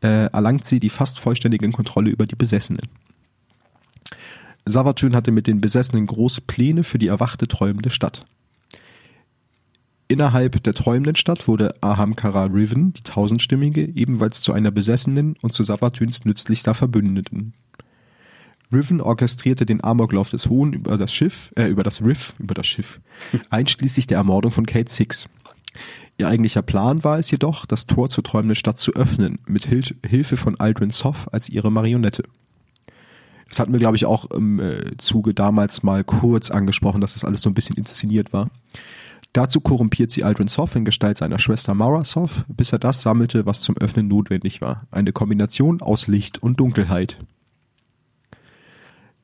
äh, erlangt sie die fast vollständige Kontrolle über die Besessenen. Savatyn hatte mit den Besessenen große Pläne für die erwachte träumende Stadt. Innerhalb der träumenden Stadt wurde Ahamkara Riven, die tausendstimmige, ebenfalls zu einer Besessenen und zu Savatyns nützlichster Verbündeten. Riven orchestrierte den Amoklauf des Hohen über das Schiff, äh, über das Riff, über das Schiff, einschließlich der Ermordung von Kate Six. Ihr eigentlicher Plan war es jedoch, das Tor zur träumenden Stadt zu öffnen, mit Hil Hilfe von Aldrin Soff als ihre Marionette. Das hatten wir, glaube ich, auch im äh, Zuge damals mal kurz angesprochen, dass das alles so ein bisschen inszeniert war. Dazu korrumpiert sie Aldrin Soff in Gestalt seiner Schwester Mara Soff, bis er das sammelte, was zum Öffnen notwendig war. Eine Kombination aus Licht und Dunkelheit.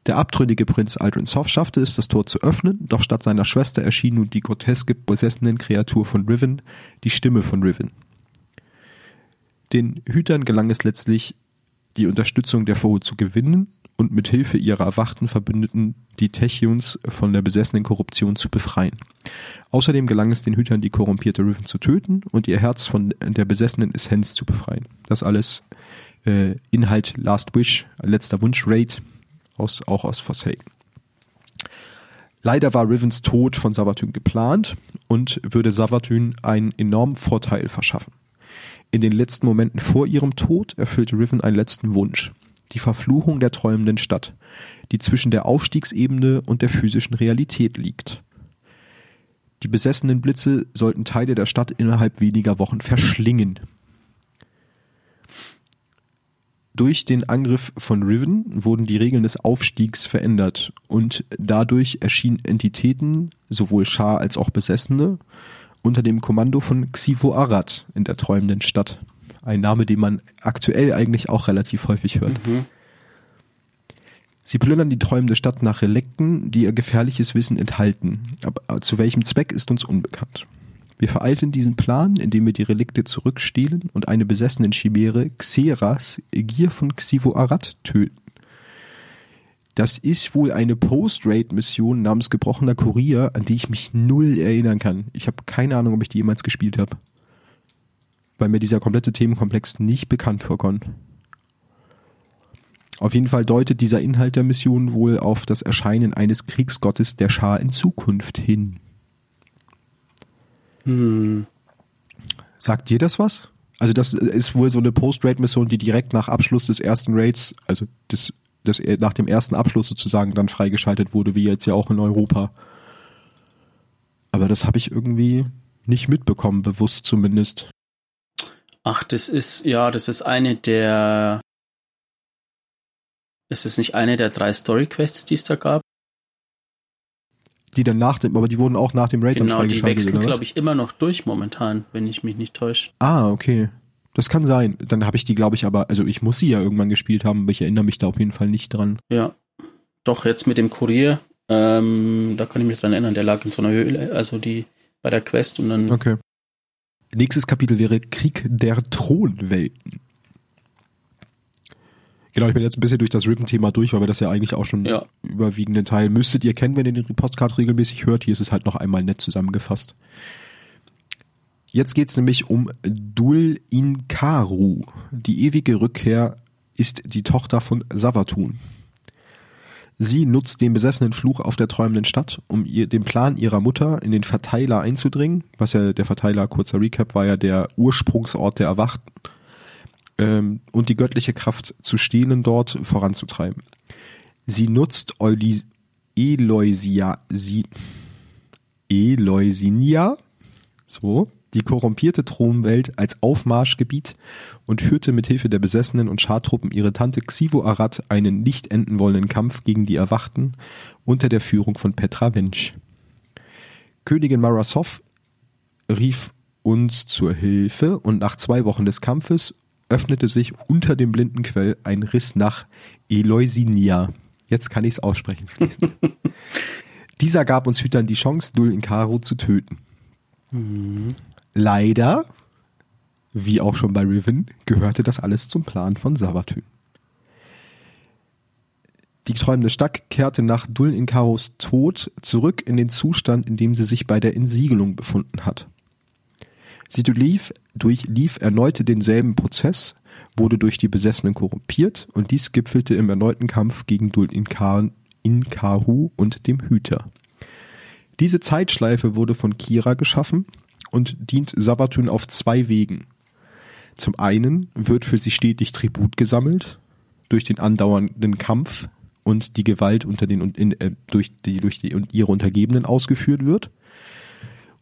Der abtrünnige Prinz Aldrin Soff schaffte es, das Tor zu öffnen, doch statt seiner Schwester erschien nun die groteske, besessenen Kreatur von Riven, die Stimme von Riven. Den Hütern gelang es letztlich, die Unterstützung der Foe zu gewinnen und mit Hilfe ihrer erwachten Verbündeten die Techions von der besessenen Korruption zu befreien. Außerdem gelang es den Hütern, die korrumpierte Riven zu töten und ihr Herz von der besessenen Essenz zu befreien. Das alles äh, Inhalt Last Wish, letzter Wunsch Raid, aus, auch aus Forsaken. Leider war Rivens Tod von Savatyn geplant und würde Savatyn einen enormen Vorteil verschaffen. In den letzten Momenten vor ihrem Tod erfüllte Riven einen letzten Wunsch die Verfluchung der träumenden Stadt, die zwischen der Aufstiegsebene und der physischen Realität liegt. Die besessenen Blitze sollten Teile der Stadt innerhalb weniger Wochen verschlingen. Durch den Angriff von Riven wurden die Regeln des Aufstiegs verändert und dadurch erschienen Entitäten, sowohl Schar als auch Besessene, unter dem Kommando von Xivo Arad in der träumenden Stadt. Ein Name, den man aktuell eigentlich auch relativ häufig hört. Mhm. Sie plündern die träumende Stadt nach Relikten, die ihr gefährliches Wissen enthalten. Aber zu welchem Zweck ist uns unbekannt. Wir vereiteln diesen Plan, indem wir die Relikte zurückstehlen und eine besessenen Chimäre Xeras, Gier von Xivo Arad, töten. Das ist wohl eine Post-Raid-Mission namens Gebrochener Kurier, an die ich mich null erinnern kann. Ich habe keine Ahnung, ob ich die jemals gespielt habe. Weil mir dieser komplette Themenkomplex nicht bekannt vorkommt. Auf jeden Fall deutet dieser Inhalt der Mission wohl auf das Erscheinen eines Kriegsgottes der Schar in Zukunft hin. Hm. Sagt dir das was? Also das ist wohl so eine Post-Raid-Mission, die direkt nach Abschluss des ersten Raids, also des, des, nach dem ersten Abschluss sozusagen dann freigeschaltet wurde, wie jetzt ja auch in Europa. Aber das habe ich irgendwie nicht mitbekommen, bewusst zumindest. Ach, das ist, ja, das ist eine der. Ist es nicht eine der drei Story-Quests, die es da gab? Die dann nach dem, aber die wurden auch nach dem Raid dann Genau, die freigeschaltet. wechseln, oder was? glaube ich, immer noch durch momentan, wenn ich mich nicht täusche. Ah, okay. Das kann sein. Dann habe ich die, glaube ich, aber, also ich muss sie ja irgendwann gespielt haben, aber ich erinnere mich da auf jeden Fall nicht dran. Ja. Doch, jetzt mit dem Kurier, ähm, da kann ich mich dran erinnern, der lag in so einer Höhle, also die bei der Quest und dann. Okay. Nächstes Kapitel wäre Krieg der Thronwelten. Genau, ich bin jetzt ein bisschen durch das Riven-Thema durch, weil wir das ja eigentlich auch schon Ja. überwiegenden Teil müsstet ihr kennen, wenn ihr den Postcard regelmäßig hört. Hier ist es halt noch einmal nett zusammengefasst. Jetzt geht's nämlich um Dul Inkaru. Die ewige Rückkehr ist die Tochter von Savatun. Sie nutzt den besessenen Fluch auf der träumenden Stadt, um ihr den Plan ihrer Mutter in den Verteiler einzudringen. Was ja der Verteiler, kurzer Recap, war ja der Ursprungsort der Erwachten. Ähm, und die göttliche Kraft zu stehlen dort voranzutreiben. Sie nutzt Eulis Eloisia, sie, Eloisinia, so, die korrumpierte Thronwelt als Aufmarschgebiet und führte mit Hilfe der Besessenen und Schartruppen ihre Tante Xivo Arad einen nicht enden wollenden Kampf gegen die Erwachten unter der Führung von Petra Wensch. Königin Marasov rief uns zur Hilfe und nach zwei Wochen des Kampfes öffnete sich unter dem blinden Quell ein Riss nach Eloisinia. Jetzt kann ich es aussprechen fließend. Dieser gab uns Hütern die Chance, Dul Inkaru zu töten. Leider, wie auch schon bei Riven, gehörte das alles zum Plan von Savatyn. Die träumende Stadt kehrte nach Dul Inkarus Tod zurück in den Zustand, in dem sie sich bei der Entsiegelung befunden hat. Sie durchlief, durchlief erneut denselben Prozess, wurde durch die Besessenen korrumpiert und dies gipfelte im erneuten Kampf gegen Dul Inkaru und dem Hüter. Diese Zeitschleife wurde von Kira geschaffen und dient Savatun auf zwei Wegen. Zum einen wird für sie stetig Tribut gesammelt durch den andauernden Kampf und die Gewalt unter den und in, äh, durch die durch die und ihre Untergebenen ausgeführt wird.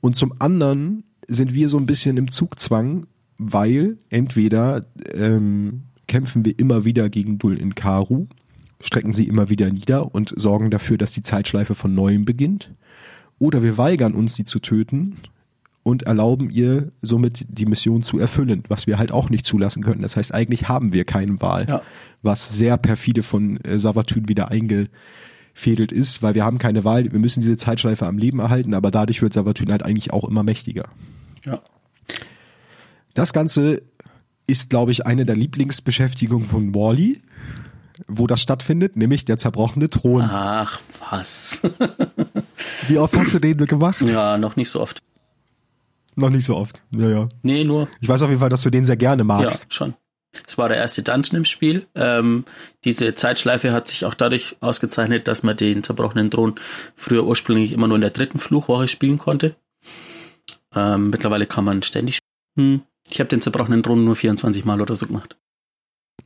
Und zum anderen sind wir so ein bisschen im Zugzwang, weil entweder ähm, kämpfen wir immer wieder gegen Dul Inkaru, strecken sie immer wieder nieder und sorgen dafür, dass die Zeitschleife von neuem beginnt, oder wir weigern uns, sie zu töten und erlauben ihr somit die Mission zu erfüllen, was wir halt auch nicht zulassen können. Das heißt, eigentlich haben wir keine Wahl, Ja. was sehr perfide von äh, Savatyn wieder eingefädelt ist, weil wir haben keine Wahl, wir müssen diese Zeitschleife am Leben erhalten, aber dadurch wird Savatyn halt eigentlich auch immer mächtiger. Ja. Das Ganze ist, glaube ich, eine der Lieblingsbeschäftigungen von Wally, wo das stattfindet, nämlich der zerbrochene Thron. Ach, was. Wie oft hast du den gemacht? ja, noch nicht so oft. Noch nicht so oft. Ja, ja. Nee, nur. Ich weiß auf jeden Fall, dass du den sehr gerne Ja, magst. schon. Es war der erste Dungeon im Spiel. Ähm, diese Zeitschleife hat sich auch dadurch ausgezeichnet, dass man den zerbrochenen Thron früher ursprünglich immer nur in der dritten Fluchwoche spielen konnte. Ähm, mittlerweile kann man ständig spielen. Hm. Ich habe den zerbrochenen Thron nur 24 Mal oder so gemacht.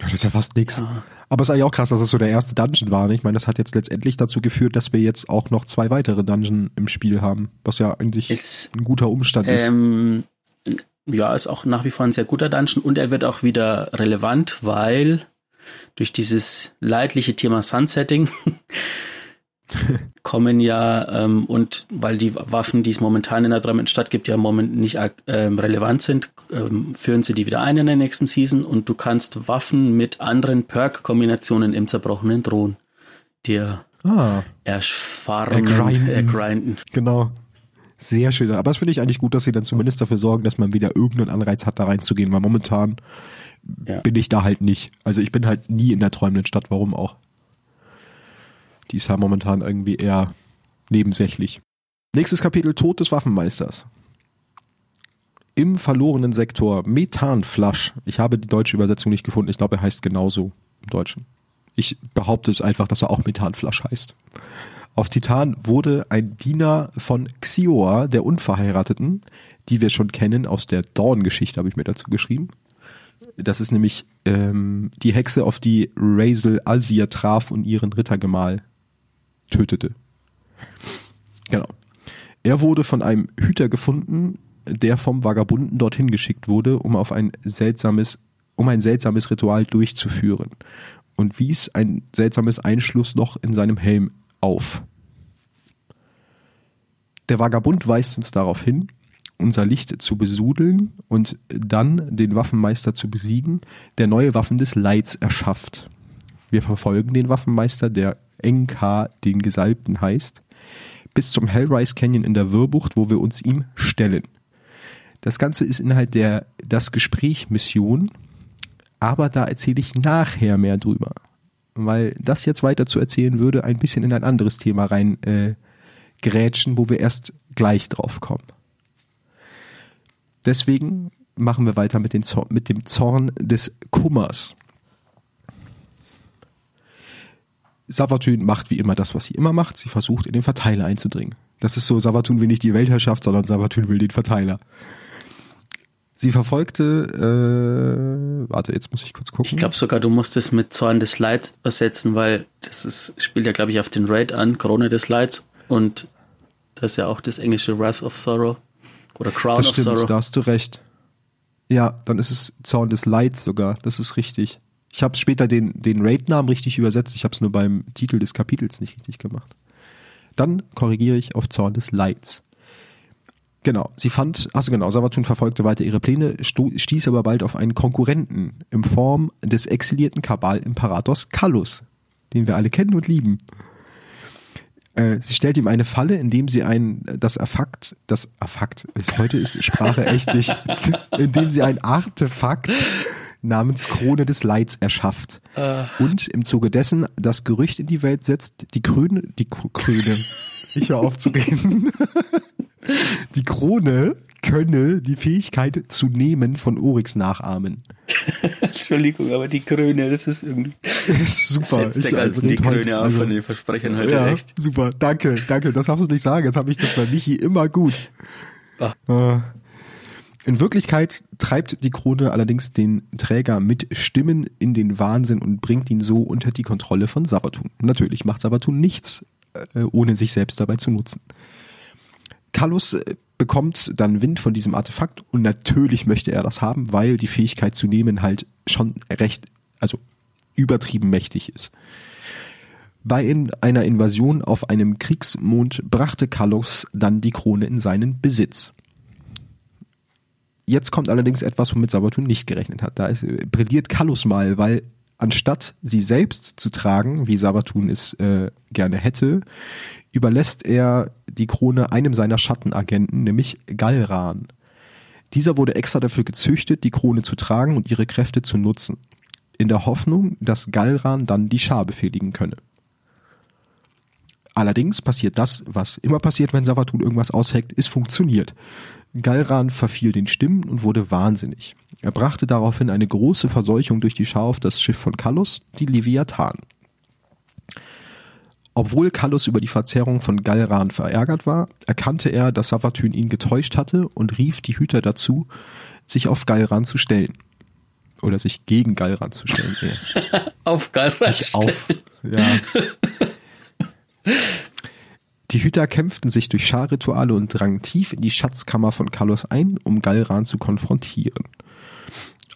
Ja, das ist ja fast nix. Ja. Aber es ist eigentlich auch krass, dass es so der erste Dungeon war. ne? Ich meine, das hat jetzt letztendlich dazu geführt, dass wir jetzt auch noch zwei weitere Dungeon im Spiel haben, was ja eigentlich Ist, ein guter Umstand ist. ähm, ja, ist auch nach wie vor ein sehr guter Dungeon und er wird auch wieder relevant, weil durch dieses leidliche Thema Sunsetting kommen ja ähm, und weil die Waffen, die es momentan in der Drummond-Stadt gibt, ja moment nicht ähm, relevant sind, ähm, führen sie die wieder ein in der nächsten Season und du kannst Waffen mit anderen Perk-Kombinationen im zerbrochenen Thron dir ah. erfahren, ergrinden. ergrinden. Genau. Sehr schön. Aber das finde ich eigentlich gut, dass sie dann zumindest dafür sorgen, dass man wieder irgendeinen Anreiz hat, da reinzugehen, weil momentan ja. bin ich da halt nicht. Also ich bin halt nie in der träumenden Stadt, warum auch. Die ist ja momentan irgendwie eher nebensächlich. Nächstes Kapitel Tod des Waffenmeisters. Im verlorenen Sektor Methanflasch. Ich habe die deutsche Übersetzung nicht gefunden. Ich glaube, er heißt genauso im Deutschen. Ich behaupte es einfach, dass er auch Methanflasch heißt. Auf Titan wurde ein Diener von Xioa, der Unverheirateten, die wir schon kennen aus der Dawn-Geschichte, habe ich mir dazu geschrieben. Das ist nämlich ähm, die Hexe, auf die Razel Azir traf und ihren Rittergemahl tötete. Genau. Er wurde von einem Hüter gefunden, der vom Vagabunden dorthin geschickt wurde, um auf ein seltsames, um ein seltsames Ritual durchzuführen und wies ein seltsames Einschlussloch in seinem Helm auf. Der Vagabund weist uns darauf hin, unser Licht zu besudeln und dann den Waffenmeister zu besiegen, der neue Waffen des Leids erschafft. Wir verfolgen den Waffenmeister, der Enka den Gesalbten heißt, bis zum Hellrise Canyon in der Wirrbucht, wo wir uns ihm stellen. Das Ganze ist Inhalt der Das Gespräch Mission, aber da erzähle ich nachher mehr drüber. Weil das jetzt weiter zu erzählen würde ein bisschen in ein anderes Thema rein äh, wo wir erst gleich drauf kommen. Deswegen machen wir weiter mit, den mit dem Zorn des Kummers. Savatun macht wie immer das, was sie immer macht. Sie versucht, in den Verteiler einzudringen. Das ist so, Savatun will nicht die Weltherrschaft, sondern Savatun will den Verteiler. Sie verfolgte, äh, warte, jetzt muss ich kurz gucken. Ich glaube sogar, du musst es mit Zorn des Leids ersetzen, weil das ist, spielt ja, glaube ich, auf den Raid an, Krone des Leids. Und das ist ja auch das englische Wrath of Sorrow. Oder Crown das of stimmt, Sorrow. Da hast du recht. Ja, dann ist es Zorn des Leids sogar. Das ist richtig. Ich habe später den, den Raid-Namen richtig übersetzt. Ich habe es nur beim Titel des Kapitels nicht richtig gemacht. Dann korrigiere ich auf Zorn des Leids. Genau, sie fand, also genau, Savatun verfolgte weiter ihre Pläne, stieß aber bald auf einen Konkurrenten in Form des exilierten Kabal-Imperators Kallus, den wir alle kennen und lieben. Äh, sie stellt ihm eine Falle, indem sie ein, das Affakt, das Affakt, ist, heute ist Sprache echt nicht, indem sie ein Artefakt namens Krone des Leids erschafft. Uh. Und im Zuge dessen das Gerücht in die Welt setzt, die Krone, die Krone, ich höre auf zu reden. Die Krone könne die Fähigkeit zu nehmen von Oryx nachahmen. Entschuldigung, aber die Krone, das ist irgendwie. Das ist super. Setzt der ganzen die Krone heute, also, von den Versprechern heute ja, echt. Super, danke, danke. Das darfst du nicht sagen. Jetzt habe ich das bei Michi immer gut. Ach. Äh, in Wirklichkeit treibt die Krone allerdings den Träger mit Stimmen in den Wahnsinn und bringt ihn so unter die Kontrolle von Sabatun. Natürlich macht Sabatun nichts, äh, ohne sich selbst dabei zu nutzen. Kallus äh, bekommt dann Wind von diesem Artefakt und natürlich möchte er das haben, weil die Fähigkeit zu nehmen halt schon recht, also übertrieben mächtig ist. Bei in einer Invasion auf einem Kriegsmond brachte Kallus dann die Krone in seinen Besitz. Jetzt kommt allerdings etwas, womit Sabatun nicht gerechnet hat. Da ist, äh, brilliert Kallus mal, weil anstatt sie selbst zu tragen, wie Sabatun es äh, gerne hätte, überlässt er die Krone einem seiner Schattenagenten, nämlich Galran. Dieser wurde extra dafür gezüchtet, die Krone zu tragen und ihre Kräfte zu nutzen, in der Hoffnung, dass Galran dann die Schar befehligen könne. Allerdings passiert das, was immer passiert, wenn Savatun irgendwas ausheckt, es funktioniert. Galran verfiel den Stimmen und wurde wahnsinnig. Er brachte daraufhin eine große Verseuchung durch die Schar auf das Schiff von Kallus, die Leviathan. Obwohl Kallus über die Verzerrung von Galran verärgert war, erkannte er, dass Savatyn ihn getäuscht hatte und rief die Hüter dazu, sich auf Galran zu stellen. Oder sich gegen Galran zu stellen. auf Galran Nicht auf, ja. Die Hüter kämpften sich durch Scharrituale und drangen tief in die Schatzkammer von Kallus ein, um Galran zu konfrontieren.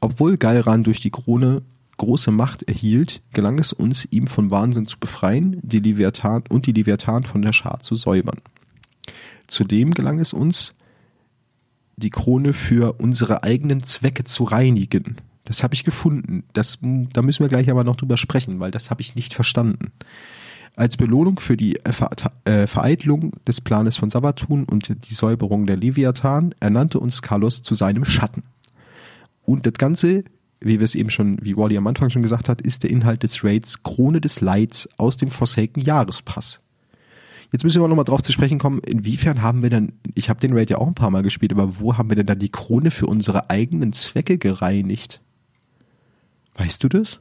Obwohl Galran durch die Krone große Macht erhielt, gelang es uns, ihm von Wahnsinn zu befreien, die Leviathan und die Leviathan von der Schar zu säubern. Zudem gelang es uns, die Krone für unsere eigenen Zwecke zu reinigen. Das habe ich gefunden. Das, da müssen wir gleich aber noch drüber sprechen, weil das habe ich nicht verstanden. Als Belohnung für die äh, Vereitelung des Planes von Savatun und die Säuberung der Leviathan ernannte uns Carlos zu seinem Schatten. Und das Ganze, wie wir es eben schon, wie Wally am Anfang schon gesagt hat, ist der Inhalt des Raids Krone des Leids aus dem Forsaken Jahrespass. Jetzt müssen wir nochmal drauf zu sprechen kommen, inwiefern haben wir denn, ich habe den Raid ja auch ein paar Mal gespielt, aber wo haben wir denn da die Krone für unsere eigenen Zwecke gereinigt? Weißt du das?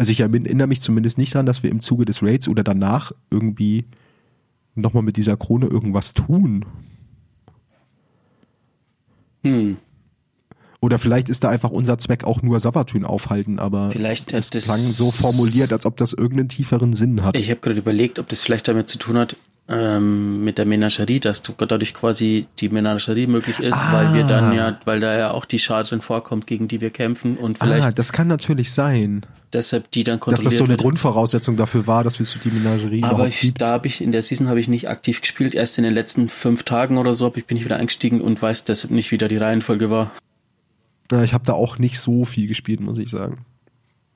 Also ich erinnere mich zumindest nicht daran, dass wir im Zuge des Raids oder danach irgendwie nochmal mit dieser Krone irgendwas tun. Hm. Oder vielleicht ist da einfach unser Zweck auch nur Savatyn aufhalten, aber Vielleicht es hat das klang so formuliert, als ob das irgendeinen tieferen Sinn hat. Ich habe gerade überlegt, ob das vielleicht damit zu tun hat, ähm, mit der Menagerie, dass du dadurch quasi die Menagerie möglich ist, Ah. weil wir dann ja, weil da ja auch die Schar drin vorkommt, gegen die wir kämpfen und vielleicht ah, das kann natürlich sein, deshalb die dann dass kontrolliert das so eine wird. Grundvoraussetzung dafür war, dass wir so die Menagerie Aber ich, gibt. da habe ich in der Season habe ich nicht aktiv gespielt. Erst in den letzten fünf Tagen oder so ich, bin ich wieder eingestiegen und weiß deshalb nicht, wie da die Reihenfolge war. Ja, ich habe da auch nicht so viel gespielt, muss ich sagen.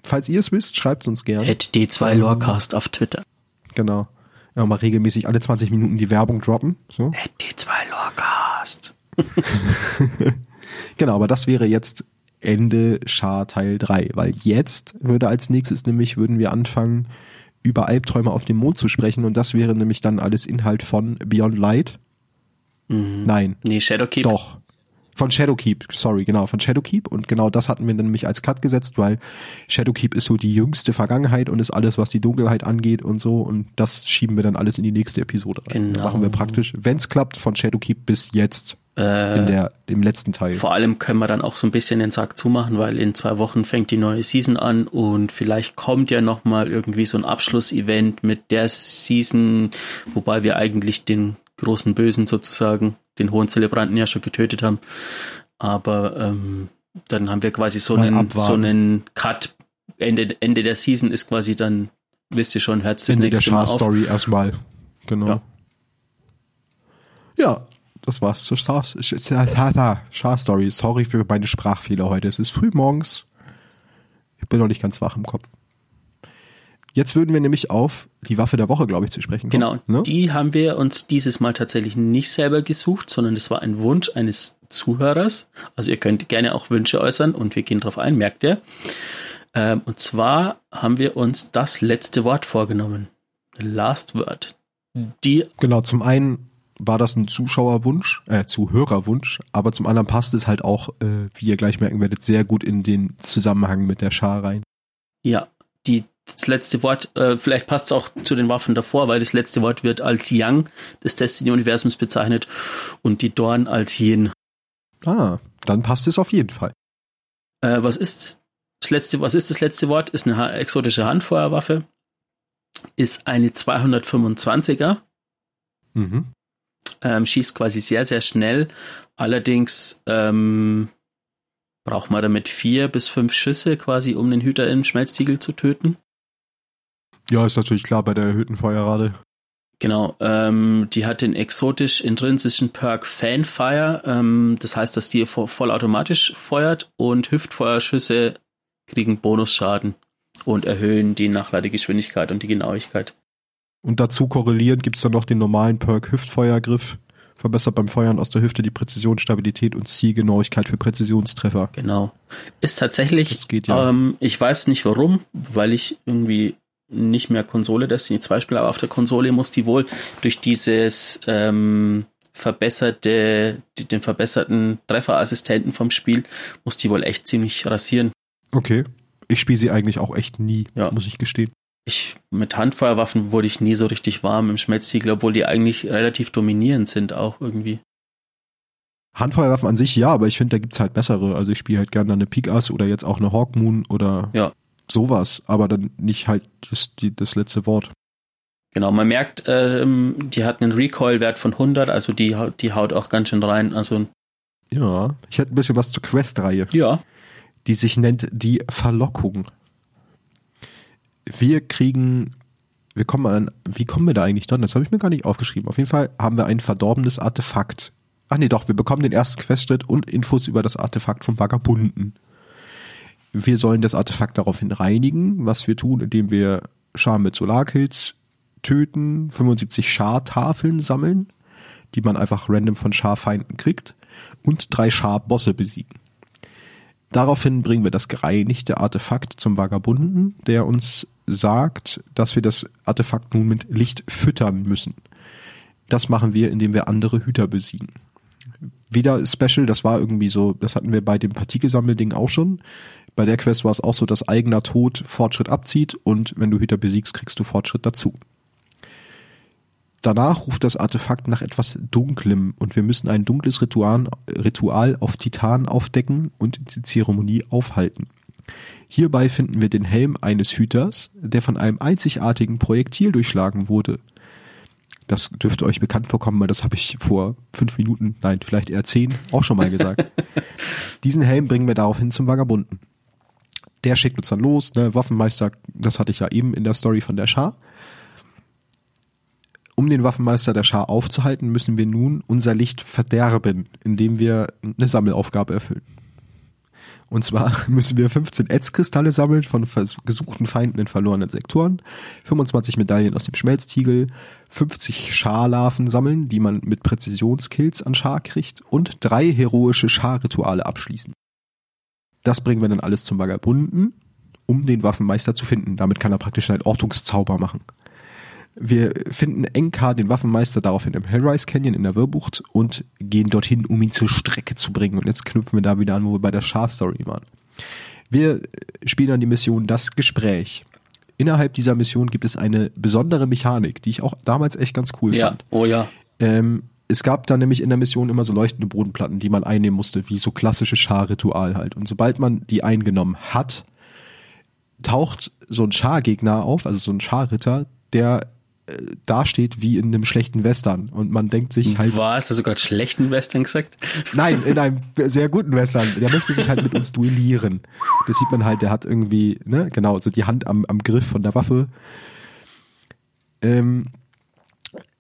Falls ihr es wisst, schreibt uns gerne. At D2 Lorecast auf Twitter. Genau. Ja, mal regelmäßig alle 20 Minuten die Werbung droppen. So. At D2 Lorecast. Genau, aber das wäre jetzt Ende Schar Teil 3, weil jetzt würde als nächstes nämlich, würden wir anfangen, über Albträume auf dem Mond zu sprechen und das wäre nämlich dann alles Inhalt von Beyond Light. Nein, Nee, Shadowkeep. doch. Von Shadowkeep, sorry, genau, von Shadowkeep. Und genau das hatten wir dann nämlich als Cut gesetzt, weil Shadowkeep ist so die jüngste Vergangenheit und ist alles, was die Dunkelheit angeht und so. Und das schieben wir dann alles in die nächste Episode rein. Genau. Da machen wir praktisch, wenn es klappt, von Shadowkeep bis jetzt Äh, in der, im letzten Teil. Vor allem können wir dann auch so ein bisschen den Sack zumachen, weil in zwei Wochen fängt die neue Season an und vielleicht kommt ja noch mal irgendwie so ein Abschlussevent mit der Season, wobei wir eigentlich den großen Bösen sozusagen, den hohen Zelebranten ja schon getötet haben. Aber ähm, dann haben wir quasi so Mal einen, abwarten. so einen Cut. Ende, Ende der Season ist quasi dann, wisst ihr schon, hört das Ende der nächste Mal auf. Char-Story erstmal. Genau. Ja. Ja. das war's zur Char- Char- Char-Story. Sorry für meine Sprachfehler heute. Es ist früh morgens. Ich bin noch nicht ganz wach im Kopf. Jetzt würden wir nämlich auf die Waffe der Woche, glaube ich, zu sprechen kommen. Genau, Ne? die haben wir uns dieses Mal tatsächlich nicht selber gesucht, sondern es war ein Wunsch eines Zuhörers. Also ihr könnt gerne auch Wünsche äußern und wir gehen drauf ein, merkt ihr. Ähm, und zwar haben wir uns das letzte Wort vorgenommen. The Last Word. Die, Genau, zum einen war das ein Zuschauerwunsch, äh, Zuhörerwunsch, aber zum anderen passt es halt auch, äh, wie ihr gleich merken werdet, sehr gut in den Zusammenhang mit der Schar rein. ja, die, das letzte Wort, äh, vielleicht passt es auch zu den Waffen davor, weil das letzte Wort wird als Yang des Destiny-Universums bezeichnet und die Dorn als Yin. Ah, dann passt es auf jeden Fall. Äh, was ist das letzte, was ist das letzte Wort? Ist eine exotische Handfeuerwaffe. Ist eine 225er. Mhm. Ähm, schießt quasi sehr, sehr schnell. Allerdings ähm, braucht man damit vier bis fünf Schüsse quasi, um den Hüter im Schmelztiegel zu töten. Ja, ist natürlich klar bei der erhöhten Feuerrate. Genau, ähm, die hat den exotisch intrinsischen Perk Fanfire. Ähm, das heißt, dass die vo- vollautomatisch feuert und Hüftfeuerschüsse kriegen Bonusschaden und erhöhen die Nachladegeschwindigkeit und die Genauigkeit. Und dazu korrelierend gibt's dann noch den normalen Perk Hüftfeuergriff. Verbessert beim Feuern aus der Hüfte die Präzision, Stabilität und Zielgenauigkeit für Präzisionstreffer. Genau. Ist tatsächlich, Das geht ja. ähm, ich weiß nicht warum, weil ich irgendwie nicht mehr Konsole Destiny 2 spiele, aber auf der Konsole muss die wohl durch dieses ähm, verbesserte, den verbesserten Trefferassistenten vom Spiel, muss die wohl echt ziemlich rasieren. Okay. Ich spiele sie eigentlich auch echt nie, Ja. muss ich gestehen. Ich, mit Handfeuerwaffen wurde ich nie so richtig warm im Schmelztiegel, obwohl die eigentlich relativ dominierend sind auch irgendwie. Handfeuerwaffen an sich ja, aber ich finde, da gibt's halt bessere. Also ich spiele halt gerne eine Peak Ass oder jetzt auch eine Hawkmoon oder Ja. Sowas, aber dann nicht halt das, die, das letzte Wort. Genau, man merkt, ähm, die hat einen Recoil-Wert von 100, also die, haut- die haut auch ganz schön rein. Also Ja, ich hätte ein bisschen was zur Quest-Reihe. ja, die sich nennt die Verlockung. Wir kriegen, wir kommen an, wie kommen wir da eigentlich dran? Das habe ich mir gar nicht aufgeschrieben. Auf jeden Fall haben wir ein verdorbenes Artefakt. Ach nee, doch, wir bekommen den ersten Questschritt und Infos über das Artefakt vom Vagabunden. Wir sollen das Artefakt daraufhin reinigen, was wir tun, indem wir Schar mit Solarkills töten, 75 Schartafeln sammeln, die man einfach random von Scharfeinden kriegt und drei Scharbosse besiegen. Daraufhin bringen wir das gereinigte Artefakt zum Vagabunden, der uns sagt, dass wir das Artefakt nun mit Licht füttern müssen. Das machen wir, indem wir andere Hüter besiegen wieder Special, das war irgendwie so, das hatten wir bei dem Partikelsammelding auch schon. Bei der Quest war es auch so, dass eigener Tod Fortschritt abzieht und wenn du Hüter besiegst, kriegst du Fortschritt dazu. Danach ruft das Artefakt nach etwas Dunklem und wir müssen ein dunkles Ritual, Ritual auf Titan aufdecken und die Zeremonie aufhalten. Hierbei finden wir den Helm eines Hüters, der von einem einzigartigen Projektil durchschlagen wurde. Das dürfte euch bekannt vorkommen, weil das habe ich vor fünf Minuten, nein, vielleicht eher zehn, auch schon mal gesagt. Diesen Helm bringen wir daraufhin zum Vagabunden. Der schickt uns dann los, ne, Waffenmeister, das hatte ich ja eben in der Story von der Schar. Um den Waffenmeister der Schar aufzuhalten, müssen wir nun unser Licht verderben, indem wir eine Sammelaufgabe erfüllen. Und zwar müssen wir 15 Ätzkristalle sammeln von gesuchten Feinden in verlorenen Sektoren, 25 Medaillen aus dem Schmelztiegel, 50 Scharlarven sammeln, die man mit Präzisionskills an Schar kriegt und drei heroische Scharrituale abschließen. Das bringen wir dann alles zum Vagabunden, um den Waffenmeister zu finden. Damit kann er praktisch einen Ortungszauber machen. Wir finden Enka, den Waffenmeister, daraufhin im Hellrise Canyon in der Wirrbucht und gehen dorthin, um ihn zur Strecke zu bringen. Und jetzt knüpfen wir da wieder an, wo wir bei der Char-Story waren. Wir spielen dann die Mission Das Gespräch. Innerhalb dieser Mission gibt es eine besondere Mechanik, die ich auch damals echt ganz cool ja. fand. Oh ja. Ähm, es gab da nämlich in der Mission immer so leuchtende Bodenplatten, die man einnehmen musste, wie so klassische Schar-Ritual halt. Und sobald man die eingenommen hat, taucht so ein Schar-Gegner auf, also so ein Schar-Ritter, der äh, dasteht wie in einem schlechten Western und man denkt sich halt. Was? Hast du gerade schlechten Western gesagt? Nein, in einem sehr guten Western. Der möchte sich halt mit uns duellieren. Das sieht man halt, der hat irgendwie, ne, genau, so die Hand am, am Griff von der Waffe. Ähm,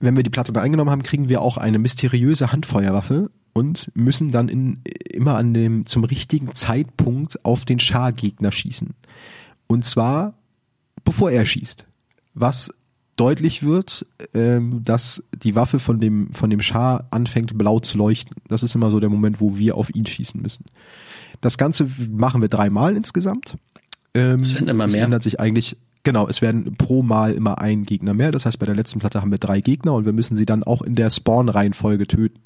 wenn wir die Platte da eingenommen haben, kriegen wir auch eine mysteriöse Handfeuerwaffe und müssen dann in, immer an dem, zum richtigen Zeitpunkt auf den Schargegner schießen. Und zwar, bevor er schießt. Was deutlich wird, ähm, dass die Waffe von dem, von dem Schar anfängt blau zu leuchten. Das ist immer so der Moment, wo wir auf ihn schießen müssen. Das Ganze machen wir dreimal insgesamt. Ähm, es werden immer mehr. Es ändert sich eigentlich, genau, es werden pro Mal immer ein Gegner mehr. Das heißt, bei der letzten Platte haben wir drei Gegner und wir müssen sie dann auch in der Spawn-Reihenfolge töten.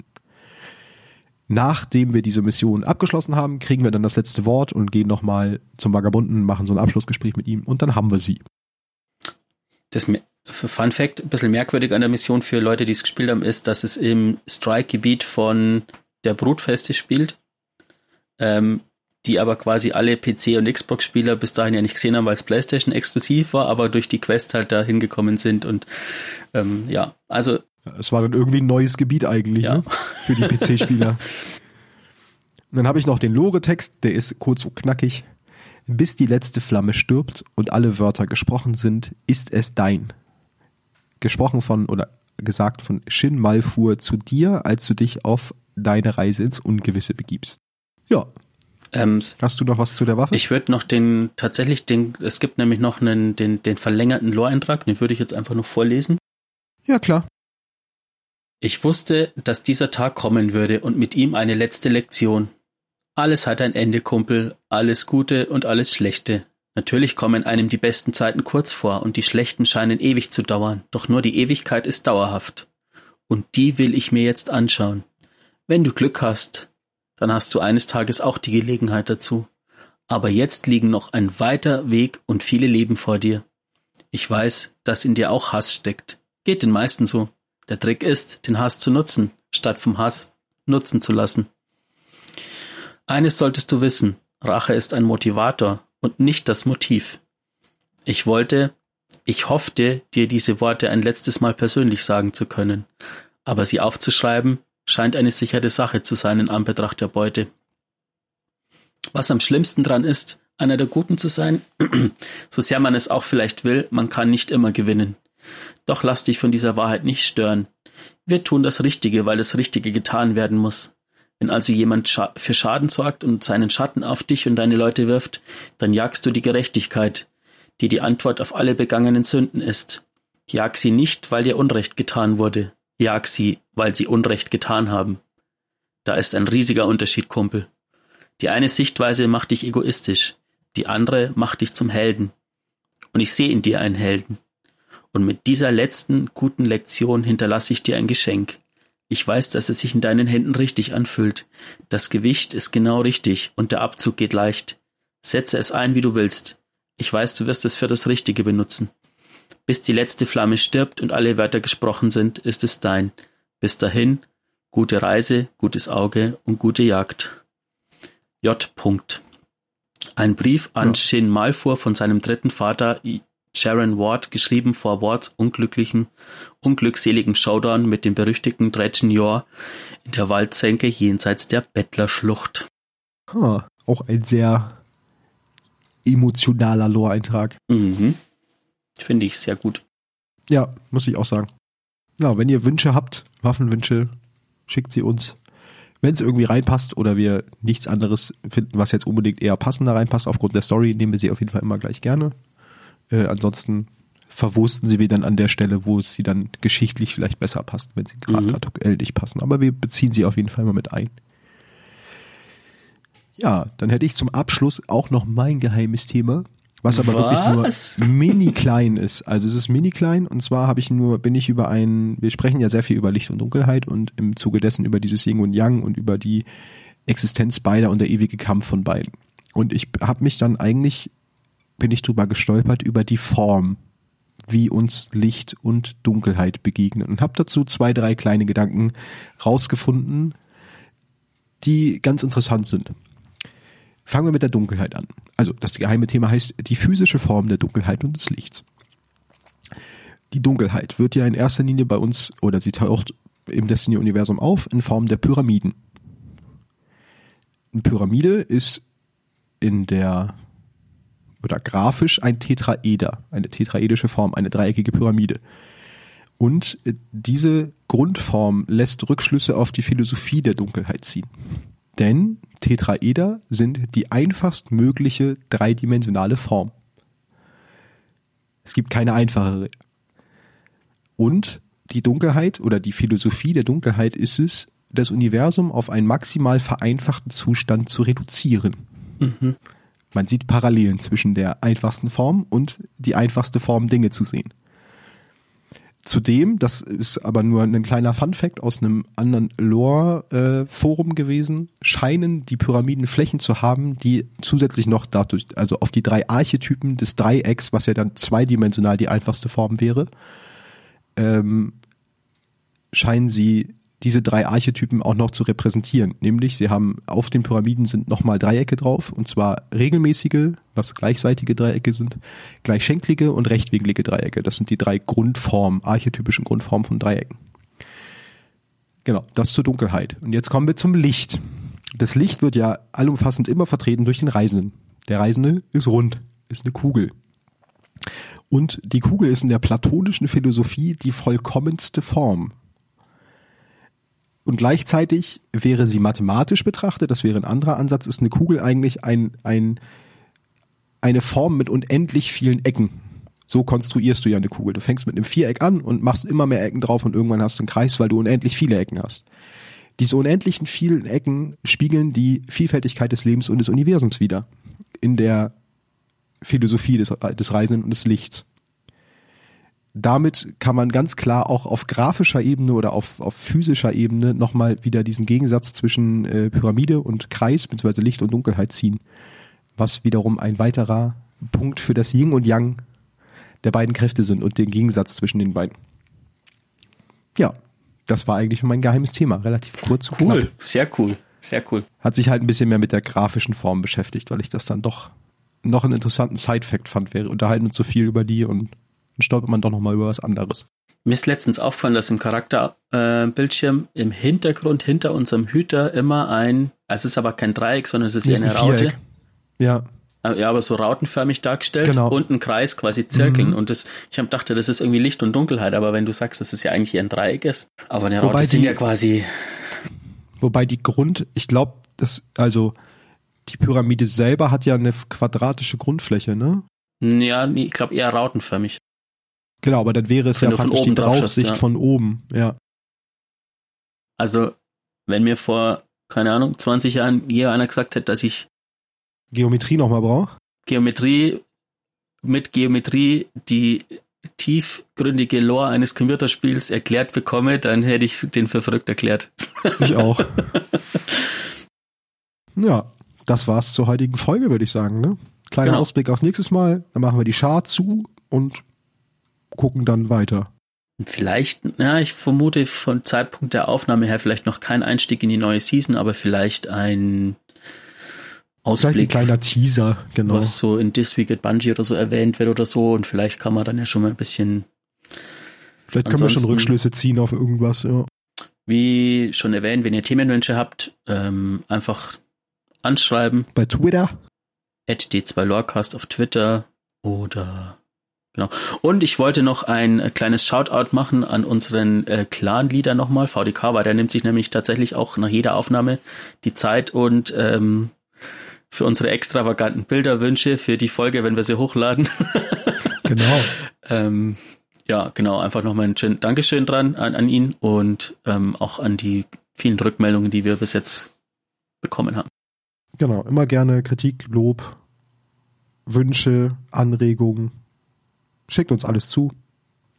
Nachdem wir diese Mission abgeschlossen haben, kriegen wir dann das letzte Wort und gehen nochmal zum Vagabunden, machen so ein Abschlussgespräch mit ihm und dann haben wir sie. Das Fun Fact, ein bisschen merkwürdig an der Mission für Leute, die es gespielt haben, ist, dass es im Strike-Gebiet von der Brutfeste spielt, ähm, die aber quasi alle PC- und Xbox-Spieler bis dahin ja nicht gesehen haben, weil es PlayStation exklusiv war, aber durch die Quest halt da hingekommen sind und ähm, ja, also. Es war dann irgendwie ein neues Gebiet eigentlich, ja. ne? Für die PC-Spieler. und dann habe ich noch den Lore-Text, der ist kurz und knackig. Bis die letzte Flamme stirbt und alle Wörter gesprochen sind, ist es dein gesprochen von oder gesagt von Shin Malfur zu dir, als du dich auf deine Reise ins Ungewisse begibst. Ja. Ähm, Hast du noch was zu der Waffe? Ich würde noch den, tatsächlich den, es gibt nämlich noch einen, den, den verlängerten Lore-Eintrag, den würde ich jetzt einfach noch vorlesen. Ja, klar. Ich wusste, dass dieser Tag kommen würde und mit ihm eine letzte Lektion. Alles hat ein Ende, Kumpel, alles Gute und alles Schlechte. Natürlich kommen einem die besten Zeiten kurz vor und die schlechten scheinen ewig zu dauern, doch nur die Ewigkeit ist dauerhaft. Und die will ich mir jetzt anschauen. Wenn du Glück hast, dann hast du eines Tages auch die Gelegenheit dazu. Aber jetzt liegen noch ein weiter Weg und viele Leben vor dir. Ich weiß, dass in dir auch Hass steckt. Geht den meisten so. Der Trick ist, den Hass zu nutzen, statt vom Hass nutzen zu lassen. Eines solltest du wissen, Rache ist ein Motivator und nicht das Motiv. Ich wollte, ich hoffte, dir diese Worte ein letztes Mal persönlich sagen zu können, aber sie aufzuschreiben scheint eine sichere Sache zu sein in Anbetracht der Beute. Was am schlimmsten dran ist, einer der Guten zu sein, so sehr man es auch vielleicht will, man kann nicht immer gewinnen. Doch lass dich von dieser Wahrheit nicht stören. Wir tun das Richtige, weil das Richtige getan werden muss. Wenn also jemand scha für Schaden sorgt und seinen Schatten auf dich und deine Leute wirft, dann jagst du die Gerechtigkeit, die die Antwort auf alle begangenen Sünden ist. Jag sie nicht, weil dir Unrecht getan wurde. Jag sie, weil sie Unrecht getan haben. Da ist ein riesiger Unterschied, Kumpel. Die eine Sichtweise macht dich egoistisch, die andere macht dich zum Helden. Und ich sehe in dir einen Helden. Und mit dieser letzten guten Lektion hinterlasse ich dir ein Geschenk. Ich weiß, dass es sich in deinen Händen richtig anfühlt. Das Gewicht ist genau richtig und der Abzug geht leicht. Setze es ein, wie du willst. Ich weiß, du wirst es für das Richtige benutzen. Bis die letzte Flamme stirbt und alle Wörter gesprochen sind, ist es dein. Bis dahin, gute Reise, gutes Auge und gute Jagd. J. Punkt. Ein Brief an ja. Shin Malfour von seinem dritten Vater Sharon Ward, geschrieben vor Wards unglücklichen, unglückseligen Showdown mit dem berüchtigten Dredgen Yor in der Waldsenke jenseits der Bettlerschlucht. Huh, auch ein sehr emotionaler Lore-Eintrag. Mhm. Finde ich sehr gut. Ja, muss ich auch sagen. Ja, wenn ihr Wünsche habt, Waffenwünsche, schickt sie uns. Wenn es irgendwie reinpasst oder wir nichts anderes finden, was jetzt unbedingt eher passender reinpasst aufgrund der Story, nehmen wir sie auf jeden Fall immer gleich gerne. Äh, ansonsten verwursten sie wir dann an der Stelle, wo es sie dann geschichtlich vielleicht besser passt, wenn sie gerade mhm. aktuell nicht passen. Aber wir beziehen sie auf jeden Fall mal mit ein. Ja, dann hätte ich zum Abschluss auch noch mein geheimes Thema, was aber was? wirklich nur mini klein ist. Also es ist mini klein und zwar habe ich nur bin ich über ein wir sprechen ja sehr viel über Licht und Dunkelheit und im Zuge dessen über dieses Yin und Yang und über die Existenz beider und der ewige Kampf von beiden. Und ich habe mich dann eigentlich bin ich drüber gestolpert über die Form, wie uns Licht und Dunkelheit begegnen und habe dazu zwei, drei kleine Gedanken rausgefunden, die ganz interessant sind. Fangen wir mit der Dunkelheit an. Also das geheime Thema heißt die physische Form der Dunkelheit und des Lichts. Die Dunkelheit wird ja in erster Linie bei uns oder sie taucht im Destiny-Universum auf in Form der Pyramiden. Eine Pyramide ist in der oder grafisch ein Tetraeder, eine tetraedische Form, eine dreieckige Pyramide. Und äh, diese Grundform lässt Rückschlüsse auf die Philosophie der Dunkelheit ziehen. Denn Tetraeder sind die einfachst mögliche dreidimensionale Form. Es gibt keine einfachere. Und die Dunkelheit oder die Philosophie der Dunkelheit ist es, das Universum auf einen maximal vereinfachten Zustand zu reduzieren. Mhm. Man sieht Parallelen zwischen der einfachsten Form und die einfachste Form Dinge zu sehen. Zudem, das ist aber nur ein kleiner Fun-Fact aus einem anderen Lore-Forum gewesen, scheinen die Pyramiden Flächen zu haben, die zusätzlich noch dadurch, also auf die drei Archetypen des Dreiecks, was ja dann zweidimensional die einfachste Form wäre, ähm, scheinen sie diese drei Archetypen auch noch zu repräsentieren. Nämlich, sie haben auf den Pyramiden sind nochmal Dreiecke drauf, und zwar regelmäßige, was gleichseitige Dreiecke sind, gleichschenklige und rechtwinklige Dreiecke. Das sind die drei Grundformen, archetypischen Grundformen von Dreiecken. Genau, das zur Dunkelheit. Und jetzt kommen wir zum Licht. Das Licht wird ja allumfassend immer vertreten durch den Reisenden. Der Reisende ist rund, ist eine Kugel. Und die Kugel ist in der platonischen Philosophie die vollkommenste Form. Und gleichzeitig wäre sie mathematisch betrachtet, das wäre ein anderer Ansatz, ist eine Kugel eigentlich ein, ein, eine Form mit unendlich vielen Ecken. So konstruierst du ja eine Kugel. Du fängst mit einem Viereck an und machst immer mehr Ecken drauf und irgendwann hast du einen Kreis, weil du unendlich viele Ecken hast. Diese unendlichen vielen Ecken spiegeln die Vielfältigkeit des Lebens und des Universums wider. In der Philosophie des, des Reisenden und des Lichts damit kann man ganz klar auch auf grafischer Ebene oder auf, auf physischer Ebene nochmal wieder diesen Gegensatz zwischen äh, Pyramide und Kreis bzw. Licht und Dunkelheit ziehen. Was wiederum ein weiterer Punkt für das Yin und Yang der beiden Kräfte sind und den Gegensatz zwischen den beiden. Ja, das war eigentlich mein geheimes Thema. Relativ kurz. Cool, knapp. sehr cool, sehr cool. Hat sich halt ein bisschen mehr mit der grafischen Form beschäftigt, weil ich das dann doch noch einen interessanten Side-Fact fand. Wir unterhalten uns so viel über die und dann stolpert man doch nochmal über was anderes. Mir ist letztens aufgefallen, dass im Charakterbildschirm äh, im Hintergrund hinter unserem Hüter immer ein, also es ist aber kein Dreieck, sondern es ist eher eine Raute. Viereck. Ja. Äh, Ja, aber so rautenförmig dargestellt Genau. und ein Kreis quasi Zirkeln. Mhm. Und das, ich hab dachte, das ist irgendwie Licht und Dunkelheit, aber wenn du sagst, dass es ja eigentlich eher ein Dreieck ist, aber eine Raute Wobei sind die- ja quasi, Wobei die Grund, ich glaube, das, also die Pyramide selber hat ja eine quadratische Grundfläche, ne? ja, ich glaube eher rautenförmig. Genau, aber dann wäre es Wenn ja praktisch die Draufsicht ja. von oben, ja. Also, wenn mir vor, keine Ahnung, 20 Jahren je einer gesagt hätte, dass ich Geometrie nochmal braucht. Geometrie mit Geometrie die tiefgründige Lore eines Computerspiels erklärt bekomme, dann hätte ich den für verrückt erklärt. Ich auch. ja, das war's zur heutigen Folge, würde ich sagen, ne? Kleiner Genau. Ausblick aufs nächstes Mal, dann machen wir die Schar zu und gucken dann weiter. Vielleicht, ja, ich vermute von Zeitpunkt der Aufnahme her vielleicht noch kein Einstieg in die neue Season, aber vielleicht ein Vielleicht ein Ausblick, kleiner Teaser, genau. was so in This Week at Bungie oder so erwähnt wird oder so und vielleicht kann man dann ja schon mal ein bisschen, Vielleicht können wir schon Rückschlüsse ziehen auf irgendwas, ja. wie schon erwähnt, wenn ihr Themenwünsche habt, ähm, einfach anschreiben, Bei Twitter. at d2lorecast auf Twitter oder genau. Und ich wollte noch ein äh, kleines Shoutout machen an unseren äh, Clan-Leader nochmal, VDK, weil der nimmt sich nämlich tatsächlich auch nach jeder Aufnahme die Zeit und ähm, für unsere extravaganten Bilderwünsche für die Folge, wenn wir sie hochladen. Genau. ähm, ja, genau, einfach nochmal ein schön Dankeschön dran an, an ihn und ähm, auch an die vielen Rückmeldungen, die wir bis jetzt bekommen haben. Genau. Immer gerne Kritik, Lob, Wünsche, Anregungen. Schickt uns alles zu.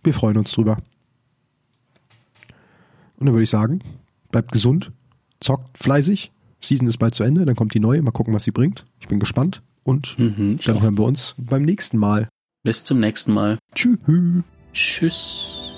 Wir freuen uns drüber. Und dann würde ich sagen, bleibt gesund, zockt fleißig. Season ist bald zu Ende, dann kommt die neue. Mal gucken, was sie bringt. Ich bin gespannt. Und Mhm, dann auch. hören wir uns beim nächsten Mal. Bis zum nächsten Mal. Tschüss. Tschüss.